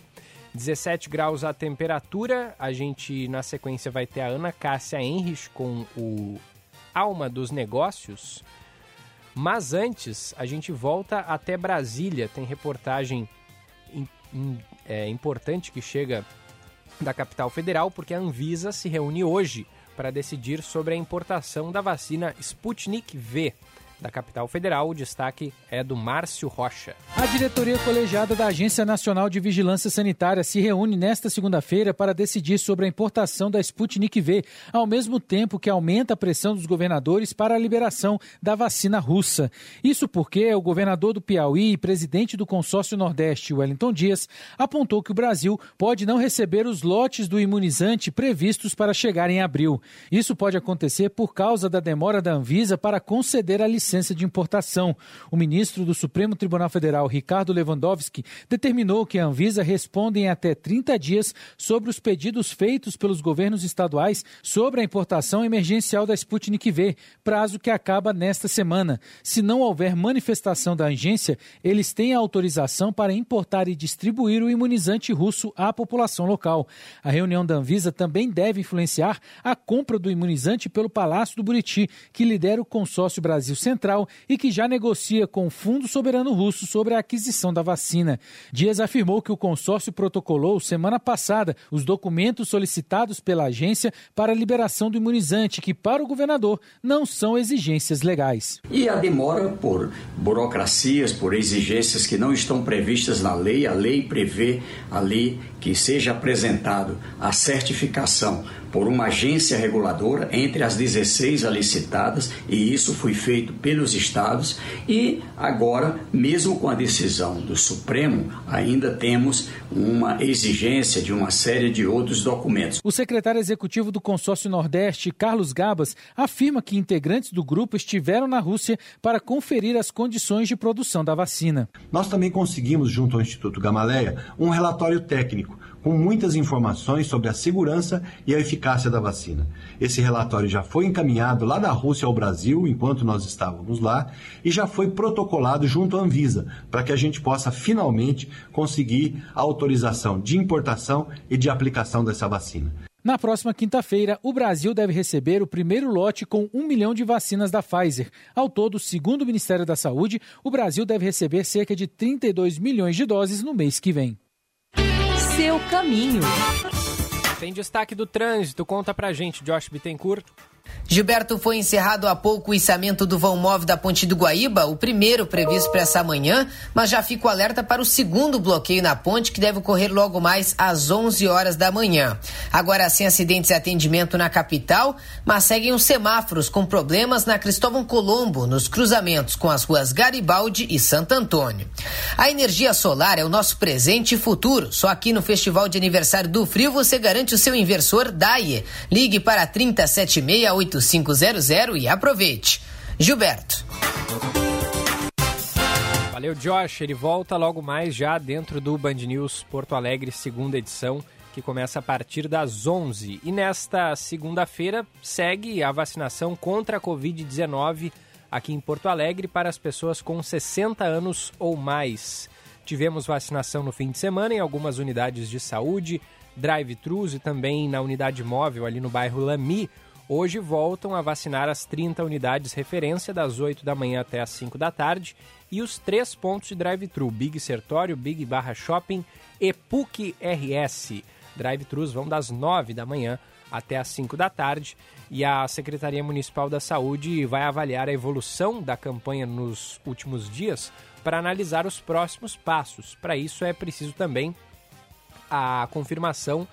17 graus a temperatura. A gente, na sequência, vai ter a Ana Cássia Henrich com o alma dos negócios. Mas antes, a gente volta até Brasília. Tem reportagem in, in, é, importante que chega da capital federal, porque a Anvisa se reúne hoje para decidir sobre a importação da vacina Sputnik V da capital federal. O destaque é do Márcio Rocha. A diretoria colegiada da Agência Nacional de Vigilância Sanitária se reúne nesta segunda-feira para decidir sobre a importação da Sputnik V, ao mesmo tempo que aumenta a pressão dos governadores para a liberação da vacina russa. Isso porque o governador do Piauí e presidente do consórcio Nordeste, Wellington Dias, apontou que o Brasil pode não receber os lotes do imunizante previstos para chegar em abril. Isso pode acontecer por causa da demora da Anvisa para conceder a licença licença de importação. O ministro do Supremo Tribunal Federal, Ricardo Lewandowski, determinou que a Anvisa responda em até 30 dias sobre os pedidos feitos pelos governos estaduais sobre a importação emergencial da Sputnik V, prazo que acaba nesta semana. Se não houver manifestação da agência, eles têm autorização para importar e distribuir o imunizante russo à população local. A reunião da Anvisa também deve influenciar a compra do imunizante pelo Palácio do Buriti, que lidera o consórcio Brasil Central Central e que já negocia com o Fundo Soberano Russo sobre a aquisição da vacina. Dias afirmou que o consórcio protocolou semana passada os documentos solicitados pela agência para a liberação do imunizante, que para o governador não são exigências legais. E a demora por burocracias, por exigências que não estão previstas na lei, a lei prevê ali que seja apresentado a certificação por uma agência reguladora entre as 16 alicitadas, e isso foi feito pelos estados, e agora, mesmo com a decisão do Supremo, ainda temos uma exigência de uma série de outros documentos. O secretário executivo do Consórcio Nordeste, Carlos Gabas, afirma que integrantes do grupo estiveram na Rússia para conferir as condições de produção da vacina. Nós também conseguimos, junto ao Instituto Gamaleia, um relatório técnico com muitas informações sobre a segurança e a eficácia da vacina. Esse relatório já foi encaminhado lá da Rússia ao Brasil, enquanto nós estávamos lá, e já foi protocolado junto à Anvisa, para que a gente possa finalmente conseguir a autorização de importação e de aplicação dessa vacina. Na próxima quinta-feira, o Brasil deve receber o primeiro lote com um milhão de vacinas da Pfizer. Ao todo, segundo o Ministério da Saúde, o Brasil deve receber cerca de 32 milhões de doses no mês que vem seu caminho. Tem destaque do trânsito, conta pra gente, Josh Bittencourt. Gilberto, foi encerrado há pouco o içamento do vão móvel da Ponte do Guaíba, o primeiro previsto para essa manhã, mas já fico alerta para o segundo bloqueio na ponte, que deve ocorrer logo mais às 11 horas da manhã. Agora, sem acidentes e atendimento na capital, mas seguem os semáforos com problemas na Cristóvão Colombo, nos cruzamentos com as ruas Garibaldi e Santo Antônio. A energia solar é o nosso presente e futuro. Só aqui no Festival de Aniversário do Frio você garante o seu inversor DAIE. Ligue para 376 8500 e aproveite. Gilberto. Valeu, Josh. Ele volta logo mais já dentro do Band News Porto Alegre, segunda edição, que começa a partir das 11. E nesta segunda-feira segue a vacinação contra a Covid-19 aqui em Porto Alegre para as pessoas com 60 anos ou mais. Tivemos vacinação no fim de semana em algumas unidades de saúde, drive-thrus e também na unidade móvel ali no bairro Lami. Hoje voltam a vacinar as 30 unidades referência das 8 da manhã até as 5 da tarde e os três pontos de drive-thru, Big Sertório, Big Barra Shopping e PUC RS. Drive-thrus vão das 9 da manhã até as 5 da tarde e a Secretaria Municipal da Saúde vai avaliar a evolução da campanha nos últimos dias para analisar os próximos passos. Para isso é preciso também a confirmação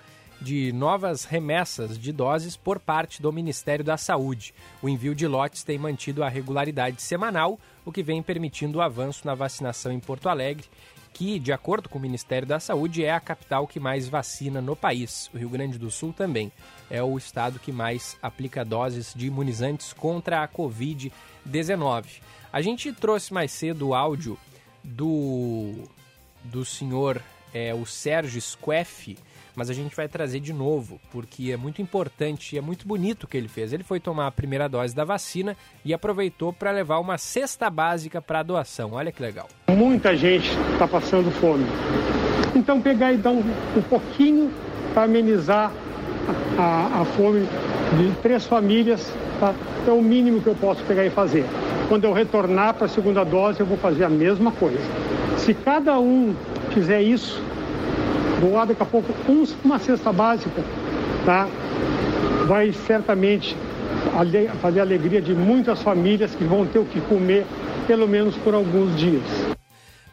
de novas remessas de doses por parte do Ministério da Saúde. O envio de lotes tem mantido a regularidade semanal, o que vem permitindo o avanço na vacinação em Porto Alegre, que, de acordo com o Ministério da Saúde, é a capital que mais vacina no país. O Rio Grande do Sul também é o estado que mais aplica doses de imunizantes contra a Covid-19. A gente trouxe mais cedo o áudio do, do senhor, é, o Sérgio Squeff, mas a gente vai trazer de novo, porque é muito importante e é muito bonito o que ele fez. Ele foi tomar a primeira dose da vacina e aproveitou para levar uma cesta básica para a doação. Olha que legal. Muita gente está passando fome. Então pegar e dar um, um pouquinho para amenizar a, a, a, fome de três famílias, tá? é o mínimo que eu posso pegar e fazer. Quando eu retornar para a segunda dose, eu vou fazer a mesma coisa. Se cada um fizer isso, doar daqui a pouco uma cesta básica, tá? Vai certamente fazer a alegria de muitas famílias que vão ter o que comer pelo menos por alguns dias.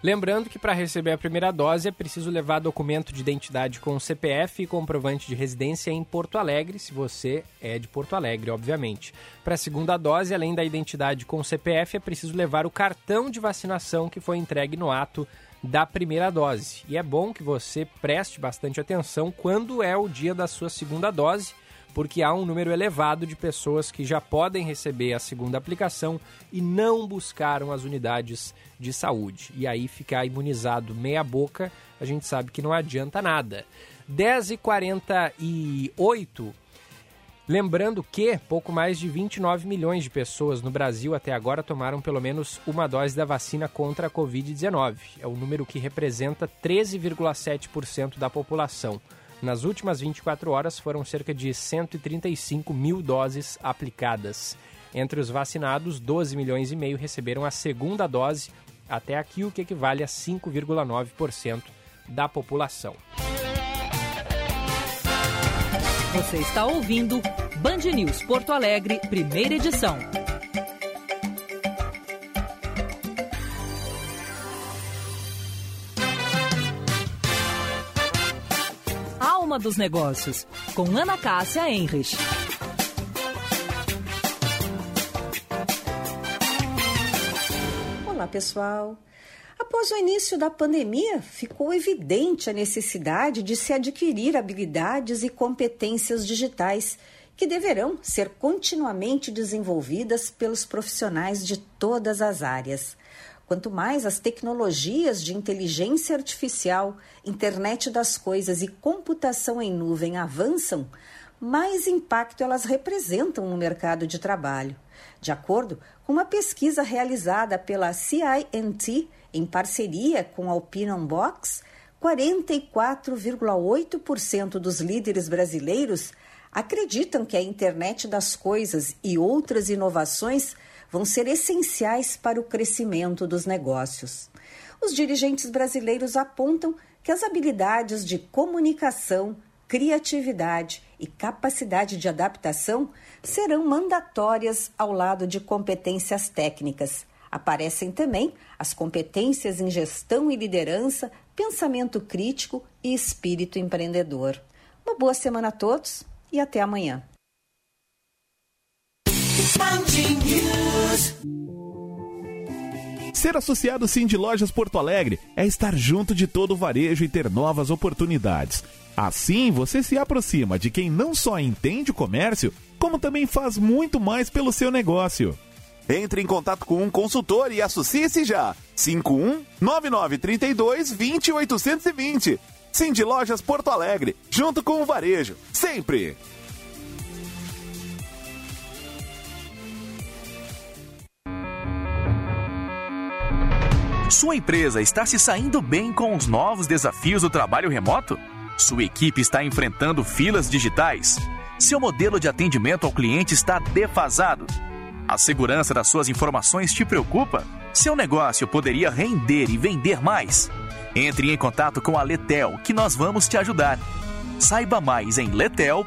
Lembrando que para receber a primeira dose é preciso levar documento de identidade com CPF e comprovante de residência em Porto Alegre, se você é de Porto Alegre, obviamente. Para a segunda dose, além da identidade com CPF, é preciso levar o cartão de vacinação que foi entregue no ato da primeira dose. E é bom que você preste bastante atenção quando é o dia da sua segunda dose, porque há um número elevado de pessoas que já podem receber a segunda aplicação e não buscaram as unidades de saúde. E aí ficar imunizado meia boca, a gente sabe que não adianta nada. 10h48 Lembrando que pouco mais de 29 milhões de pessoas no Brasil até agora tomaram pelo menos uma dose da vacina contra a Covid-19. É o número que representa 13,7% da população. Nas últimas 24 horas foram cerca de 135 mil doses aplicadas. Entre os vacinados, 12 milhões e meio receberam a segunda dose, até aqui o que equivale a 5,9% da população. Você está ouvindo Band News Porto Alegre, primeira edição. Alma dos Negócios, com Ana Cássia Enrich. Olá, pessoal. Após o início da pandemia, ficou evidente a necessidade de se adquirir habilidades e competências digitais que deverão ser continuamente desenvolvidas pelos profissionais de todas as áreas. Quanto mais as tecnologias de inteligência artificial, internet das coisas e computação em nuvem avançam, mais impacto elas representam no mercado de trabalho. De acordo com uma pesquisa realizada pela CINT, em parceria com a Opinion Box, 44,8% dos líderes brasileiros acreditam que a internet das coisas e outras inovações vão ser essenciais para o crescimento dos negócios. Os dirigentes brasileiros apontam que as habilidades de comunicação, criatividade e capacidade de adaptação serão mandatórias ao lado de competências técnicas Aparecem também as competências em gestão e liderança, pensamento crítico e espírito empreendedor. Uma boa semana a todos e até amanhã. Ser associado Sim de Lojas Porto Alegre é estar junto de todo o varejo e ter novas oportunidades. Assim, você se aproxima de quem não só entende o comércio, como também faz muito mais pelo seu negócio. Entre em contato com um consultor e associe-se já. 51 9932 20820. Cindy Lojas Porto Alegre, junto com o varejo, sempre. Sua empresa está se saindo bem com os novos desafios do trabalho remoto? Sua equipe está enfrentando filas digitais? Seu modelo de atendimento ao cliente está defasado? A segurança das suas informações te preocupa? Seu negócio poderia render e vender mais? Entre em contato com a Letel, que nós vamos te ajudar. Saiba mais em letel.com.br.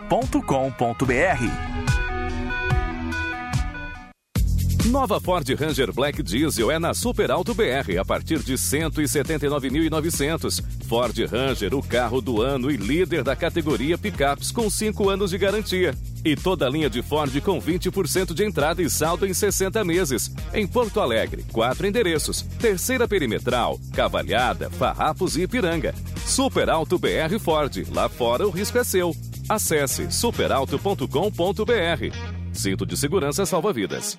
Nova Ford Ranger Black Diesel é na Super Alto BR a partir de 179.900. Ford Ranger, o carro do ano e líder da categoria picapes com 5 anos de garantia. E toda a linha de Ford com 20% de entrada e saldo em 60 meses. Em Porto Alegre, quatro endereços: Terceira Perimetral, Cavalhada, Farrapos e Ipiranga. Super Alto BR Ford. Lá fora o risco é seu. Acesse superalto.com.br. Cinto de segurança salva vidas.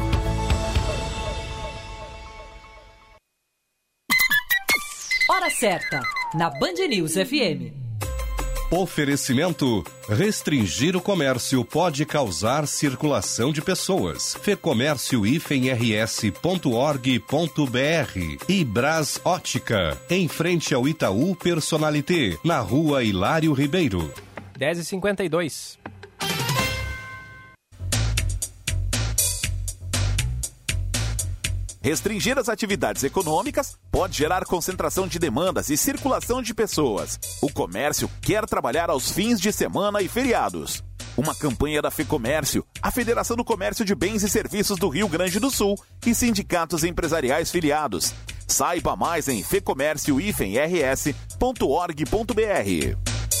Hora certa, na Band News FM. Oferecimento: restringir o comércio pode causar circulação de pessoas. fecomércio-rs.org.br e Bras Ótica, em frente ao Itaú Personalité, na rua Hilário Ribeiro. 10h52. Restringir as atividades econômicas pode gerar concentração de demandas e circulação de pessoas. O comércio quer trabalhar aos fins de semana e feriados. Uma campanha da FEComércio, a Federação do Comércio de Bens e Serviços do Rio Grande do Sul e sindicatos empresariais filiados. Saiba mais em fecomércio-rs.org.br.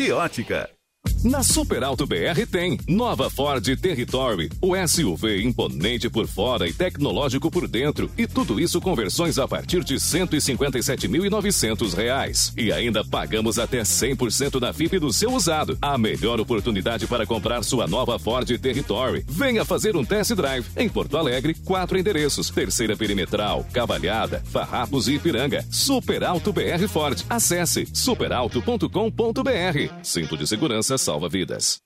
de ótica. Na Super Alto BR tem nova Ford Territory, o SUV imponente por fora e tecnológico por dentro, e tudo isso com versões a partir de 157.900 reais. E ainda pagamos até 100% da FIP do seu usado. A melhor oportunidade para comprar sua nova Ford Territory. Venha fazer um test drive em Porto Alegre, quatro endereços: Terceira Perimetral, Cavalhada, Farrapos e Ipiranga. Super Alto BR Ford. Acesse superalto.com.br. Cinto de salva vidas.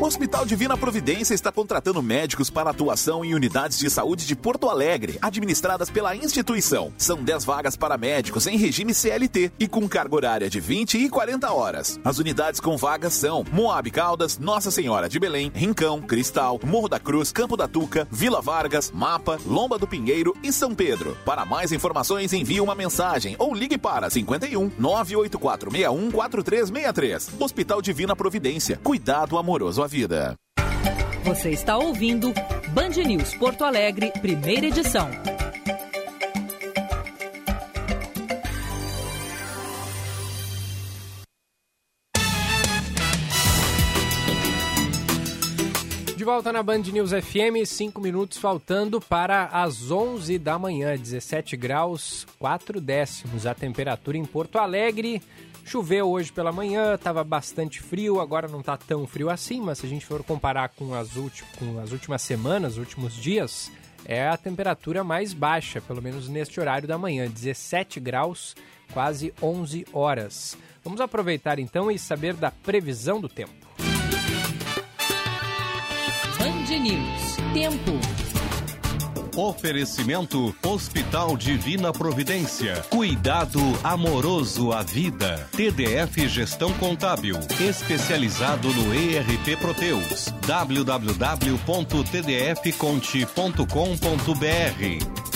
O Hospital Divina Providência está contratando médicos para atuação em unidades de saúde de Porto Alegre, administradas pela instituição. São 10 vagas para médicos em regime CLT e com carga horária de 20 e 40 horas. As unidades com vagas são Moab Caldas, Nossa Senhora de Belém, Rincão, Cristal, Morro da Cruz, Campo da Tuca, Vila Vargas, Mapa, Lomba do Pinheiro e São Pedro. Para mais informações, envie uma mensagem ou ligue para 51 98461 4363. Hospital Divina Providência. Cuidado amoroso à vida. Você está ouvindo Band News Porto Alegre, primeira edição. De volta na Band News FM, 5 minutos faltando para as 11 da manhã, 17 graus 4 décimos a temperatura em Porto Alegre. Choveu hoje pela manhã, estava bastante frio, agora não está tão frio assim, mas se a gente for comparar com as, com as últimas semanas, os últimos dias, é a temperatura mais baixa, pelo menos neste horário da manhã, 17 graus, quase 11 horas. Vamos aproveitar então e saber da previsão do tempo. Band News. Tempo. Oferecimento Hospital Divina Providência. Cuidado amoroso à vida. TDF Gestão Contábil. Especializado no ERP Proteus. www.tdfconte.com.br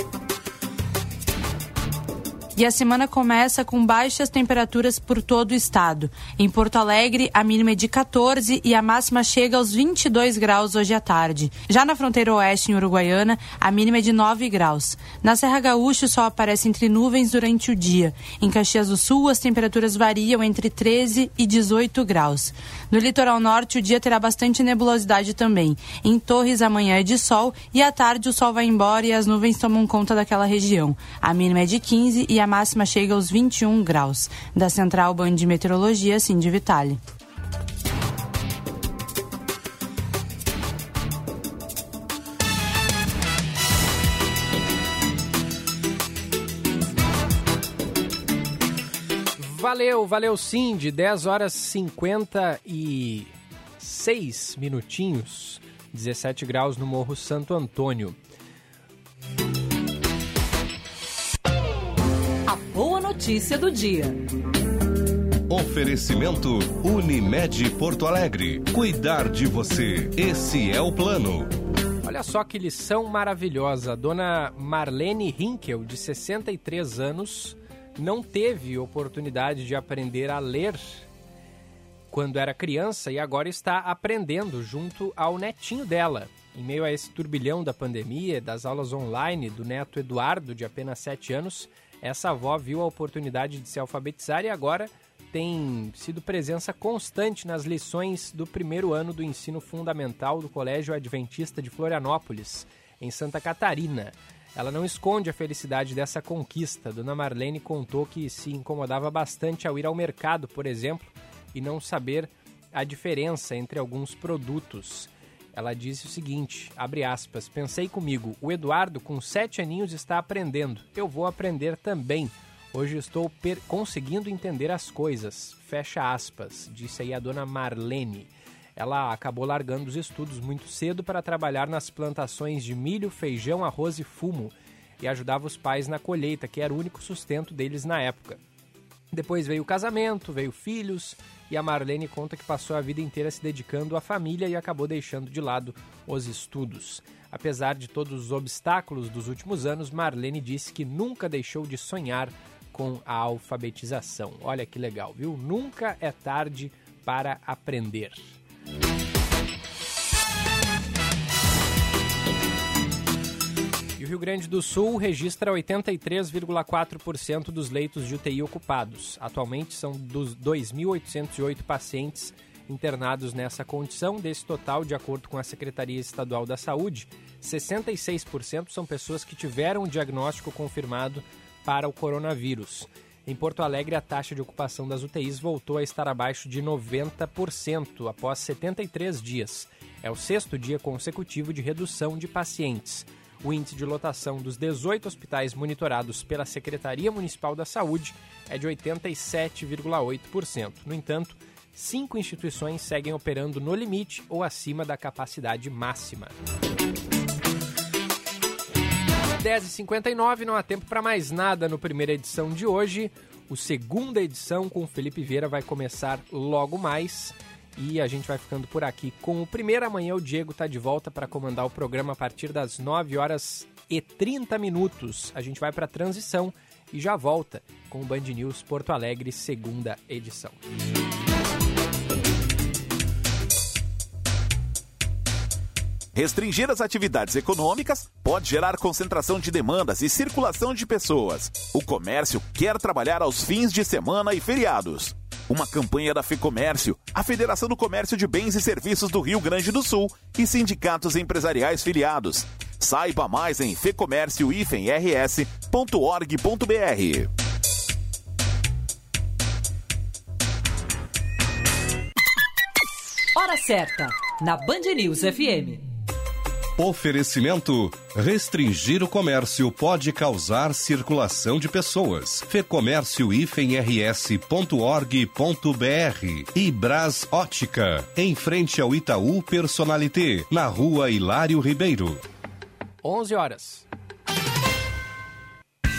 e a semana começa com baixas temperaturas por todo o estado. Em Porto Alegre, a mínima é de 14 e a máxima chega aos 22 graus hoje à tarde. Já na fronteira oeste, em Uruguaiana, a mínima é de 9 graus. Na Serra Gaúcha, o sol aparece entre nuvens durante o dia. Em Caxias do Sul, as temperaturas variam entre 13 e 18 graus. No litoral norte, o dia terá bastante nebulosidade também. Em Torres, amanhã é de sol e à tarde o sol vai embora e as nuvens tomam conta daquela região. A mínima é de 15 e a máxima chega aos 21 graus. Da Central Band de Meteorologia, Cindy Vitale. Valeu, valeu Cindy. 10 horas 56 minutinhos. 17 graus no Morro Santo Antônio. Notícia do dia. Oferecimento Unimed Porto Alegre. Cuidar de você. Esse é o plano. Olha só que lição maravilhosa. A dona Marlene Hinkel, de 63 anos, não teve oportunidade de aprender a ler quando era criança e agora está aprendendo junto ao netinho dela. Em meio a esse turbilhão da pandemia, das aulas online do neto Eduardo, de apenas 7 anos, essa avó viu a oportunidade de se alfabetizar e agora tem sido presença constante nas lições do primeiro ano do ensino fundamental do Colégio Adventista de Florianópolis, em Santa Catarina. Ela não esconde a felicidade dessa conquista. Dona Marlene contou que se incomodava bastante ao ir ao mercado, por exemplo, e não saber a diferença entre alguns produtos. Ela disse o seguinte, abre aspas, pensei comigo, o Eduardo com sete aninhos está aprendendo, eu vou aprender também. Hoje estou conseguindo entender as coisas, fecha aspas, disse aí a dona Marlene. Ela acabou largando os estudos muito cedo para trabalhar nas plantações de milho, feijão, arroz e fumo e ajudava os pais na colheita, que era o único sustento deles na época. Depois veio o casamento, veio filhos, e a Marlene conta que passou a vida inteira se dedicando à família e acabou deixando de lado os estudos. Apesar de todos os obstáculos dos últimos anos, Marlene disse que nunca deixou de sonhar com a alfabetização. Olha que legal, viu? Nunca é tarde para aprender. E o Rio Grande do Sul registra 83,4% dos leitos de UTI ocupados. Atualmente são dos 2.808 pacientes internados nessa condição. Desse total, de acordo com a Secretaria Estadual da Saúde, 66% são pessoas que tiveram o diagnóstico confirmado para o coronavírus. Em Porto Alegre, a taxa de ocupação das UTIs voltou a estar abaixo de 90% após 73 dias. É o sexto dia consecutivo de redução de pacientes. O índice de lotação dos 18 hospitais monitorados pela Secretaria Municipal da Saúde é de 87,8%. No entanto, cinco instituições seguem operando no limite ou acima da capacidade máxima. 10h59, não há tempo para mais nada no primeira edição de hoje. O segunda edição com Felipe Vieira vai começar logo mais. E a gente vai ficando por aqui com o primeiro. Amanhã o Diego está de volta para comandar o programa a partir das 9 horas e 30 minutos. A gente vai para a transição e já volta com o Band News Porto Alegre, segunda edição. Restringir as atividades econômicas pode gerar concentração de demandas e circulação de pessoas. O comércio quer trabalhar aos fins de semana e feriados. Uma campanha da FEComércio, a Federação do Comércio de Bens e Serviços do Rio Grande do Sul e sindicatos empresariais filiados. Saiba mais em fecomércio-rs.org.br. Hora certa, na Band News FM. Oferecimento: restringir o comércio pode causar circulação de pessoas. Fecomércio-rs.org.br e Bras Ótica, em frente ao Itaú Personalité, na rua Hilário Ribeiro. 11 horas.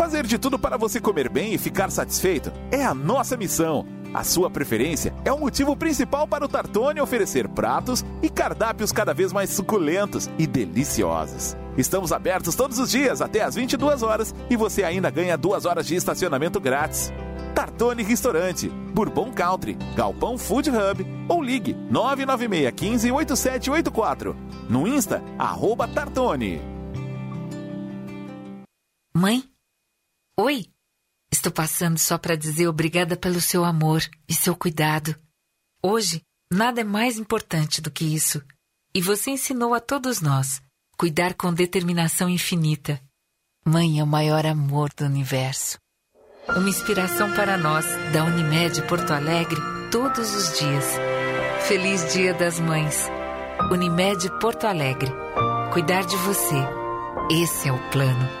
Fazer de tudo para você comer bem e ficar satisfeito é a nossa missão. A sua preferência é o motivo principal para o Tartone oferecer pratos e cardápios cada vez mais suculentos e deliciosos. Estamos abertos todos os dias até às 22 horas e você ainda ganha duas horas de estacionamento grátis. Tartone Restaurante, Bourbon Country, Galpão Food Hub ou ligue 996 15 8784. No Insta, arroba Tartone. Mãe? Oi, estou passando só para dizer obrigada pelo seu amor e seu cuidado. Hoje, nada é mais importante do que isso. E você ensinou a todos nós cuidar com determinação infinita. Mãe é o maior amor do universo. Uma inspiração para nós, da Unimed Porto Alegre, todos os dias. Feliz Dia das Mães. Unimed Porto Alegre. Cuidar de você. Esse é o plano.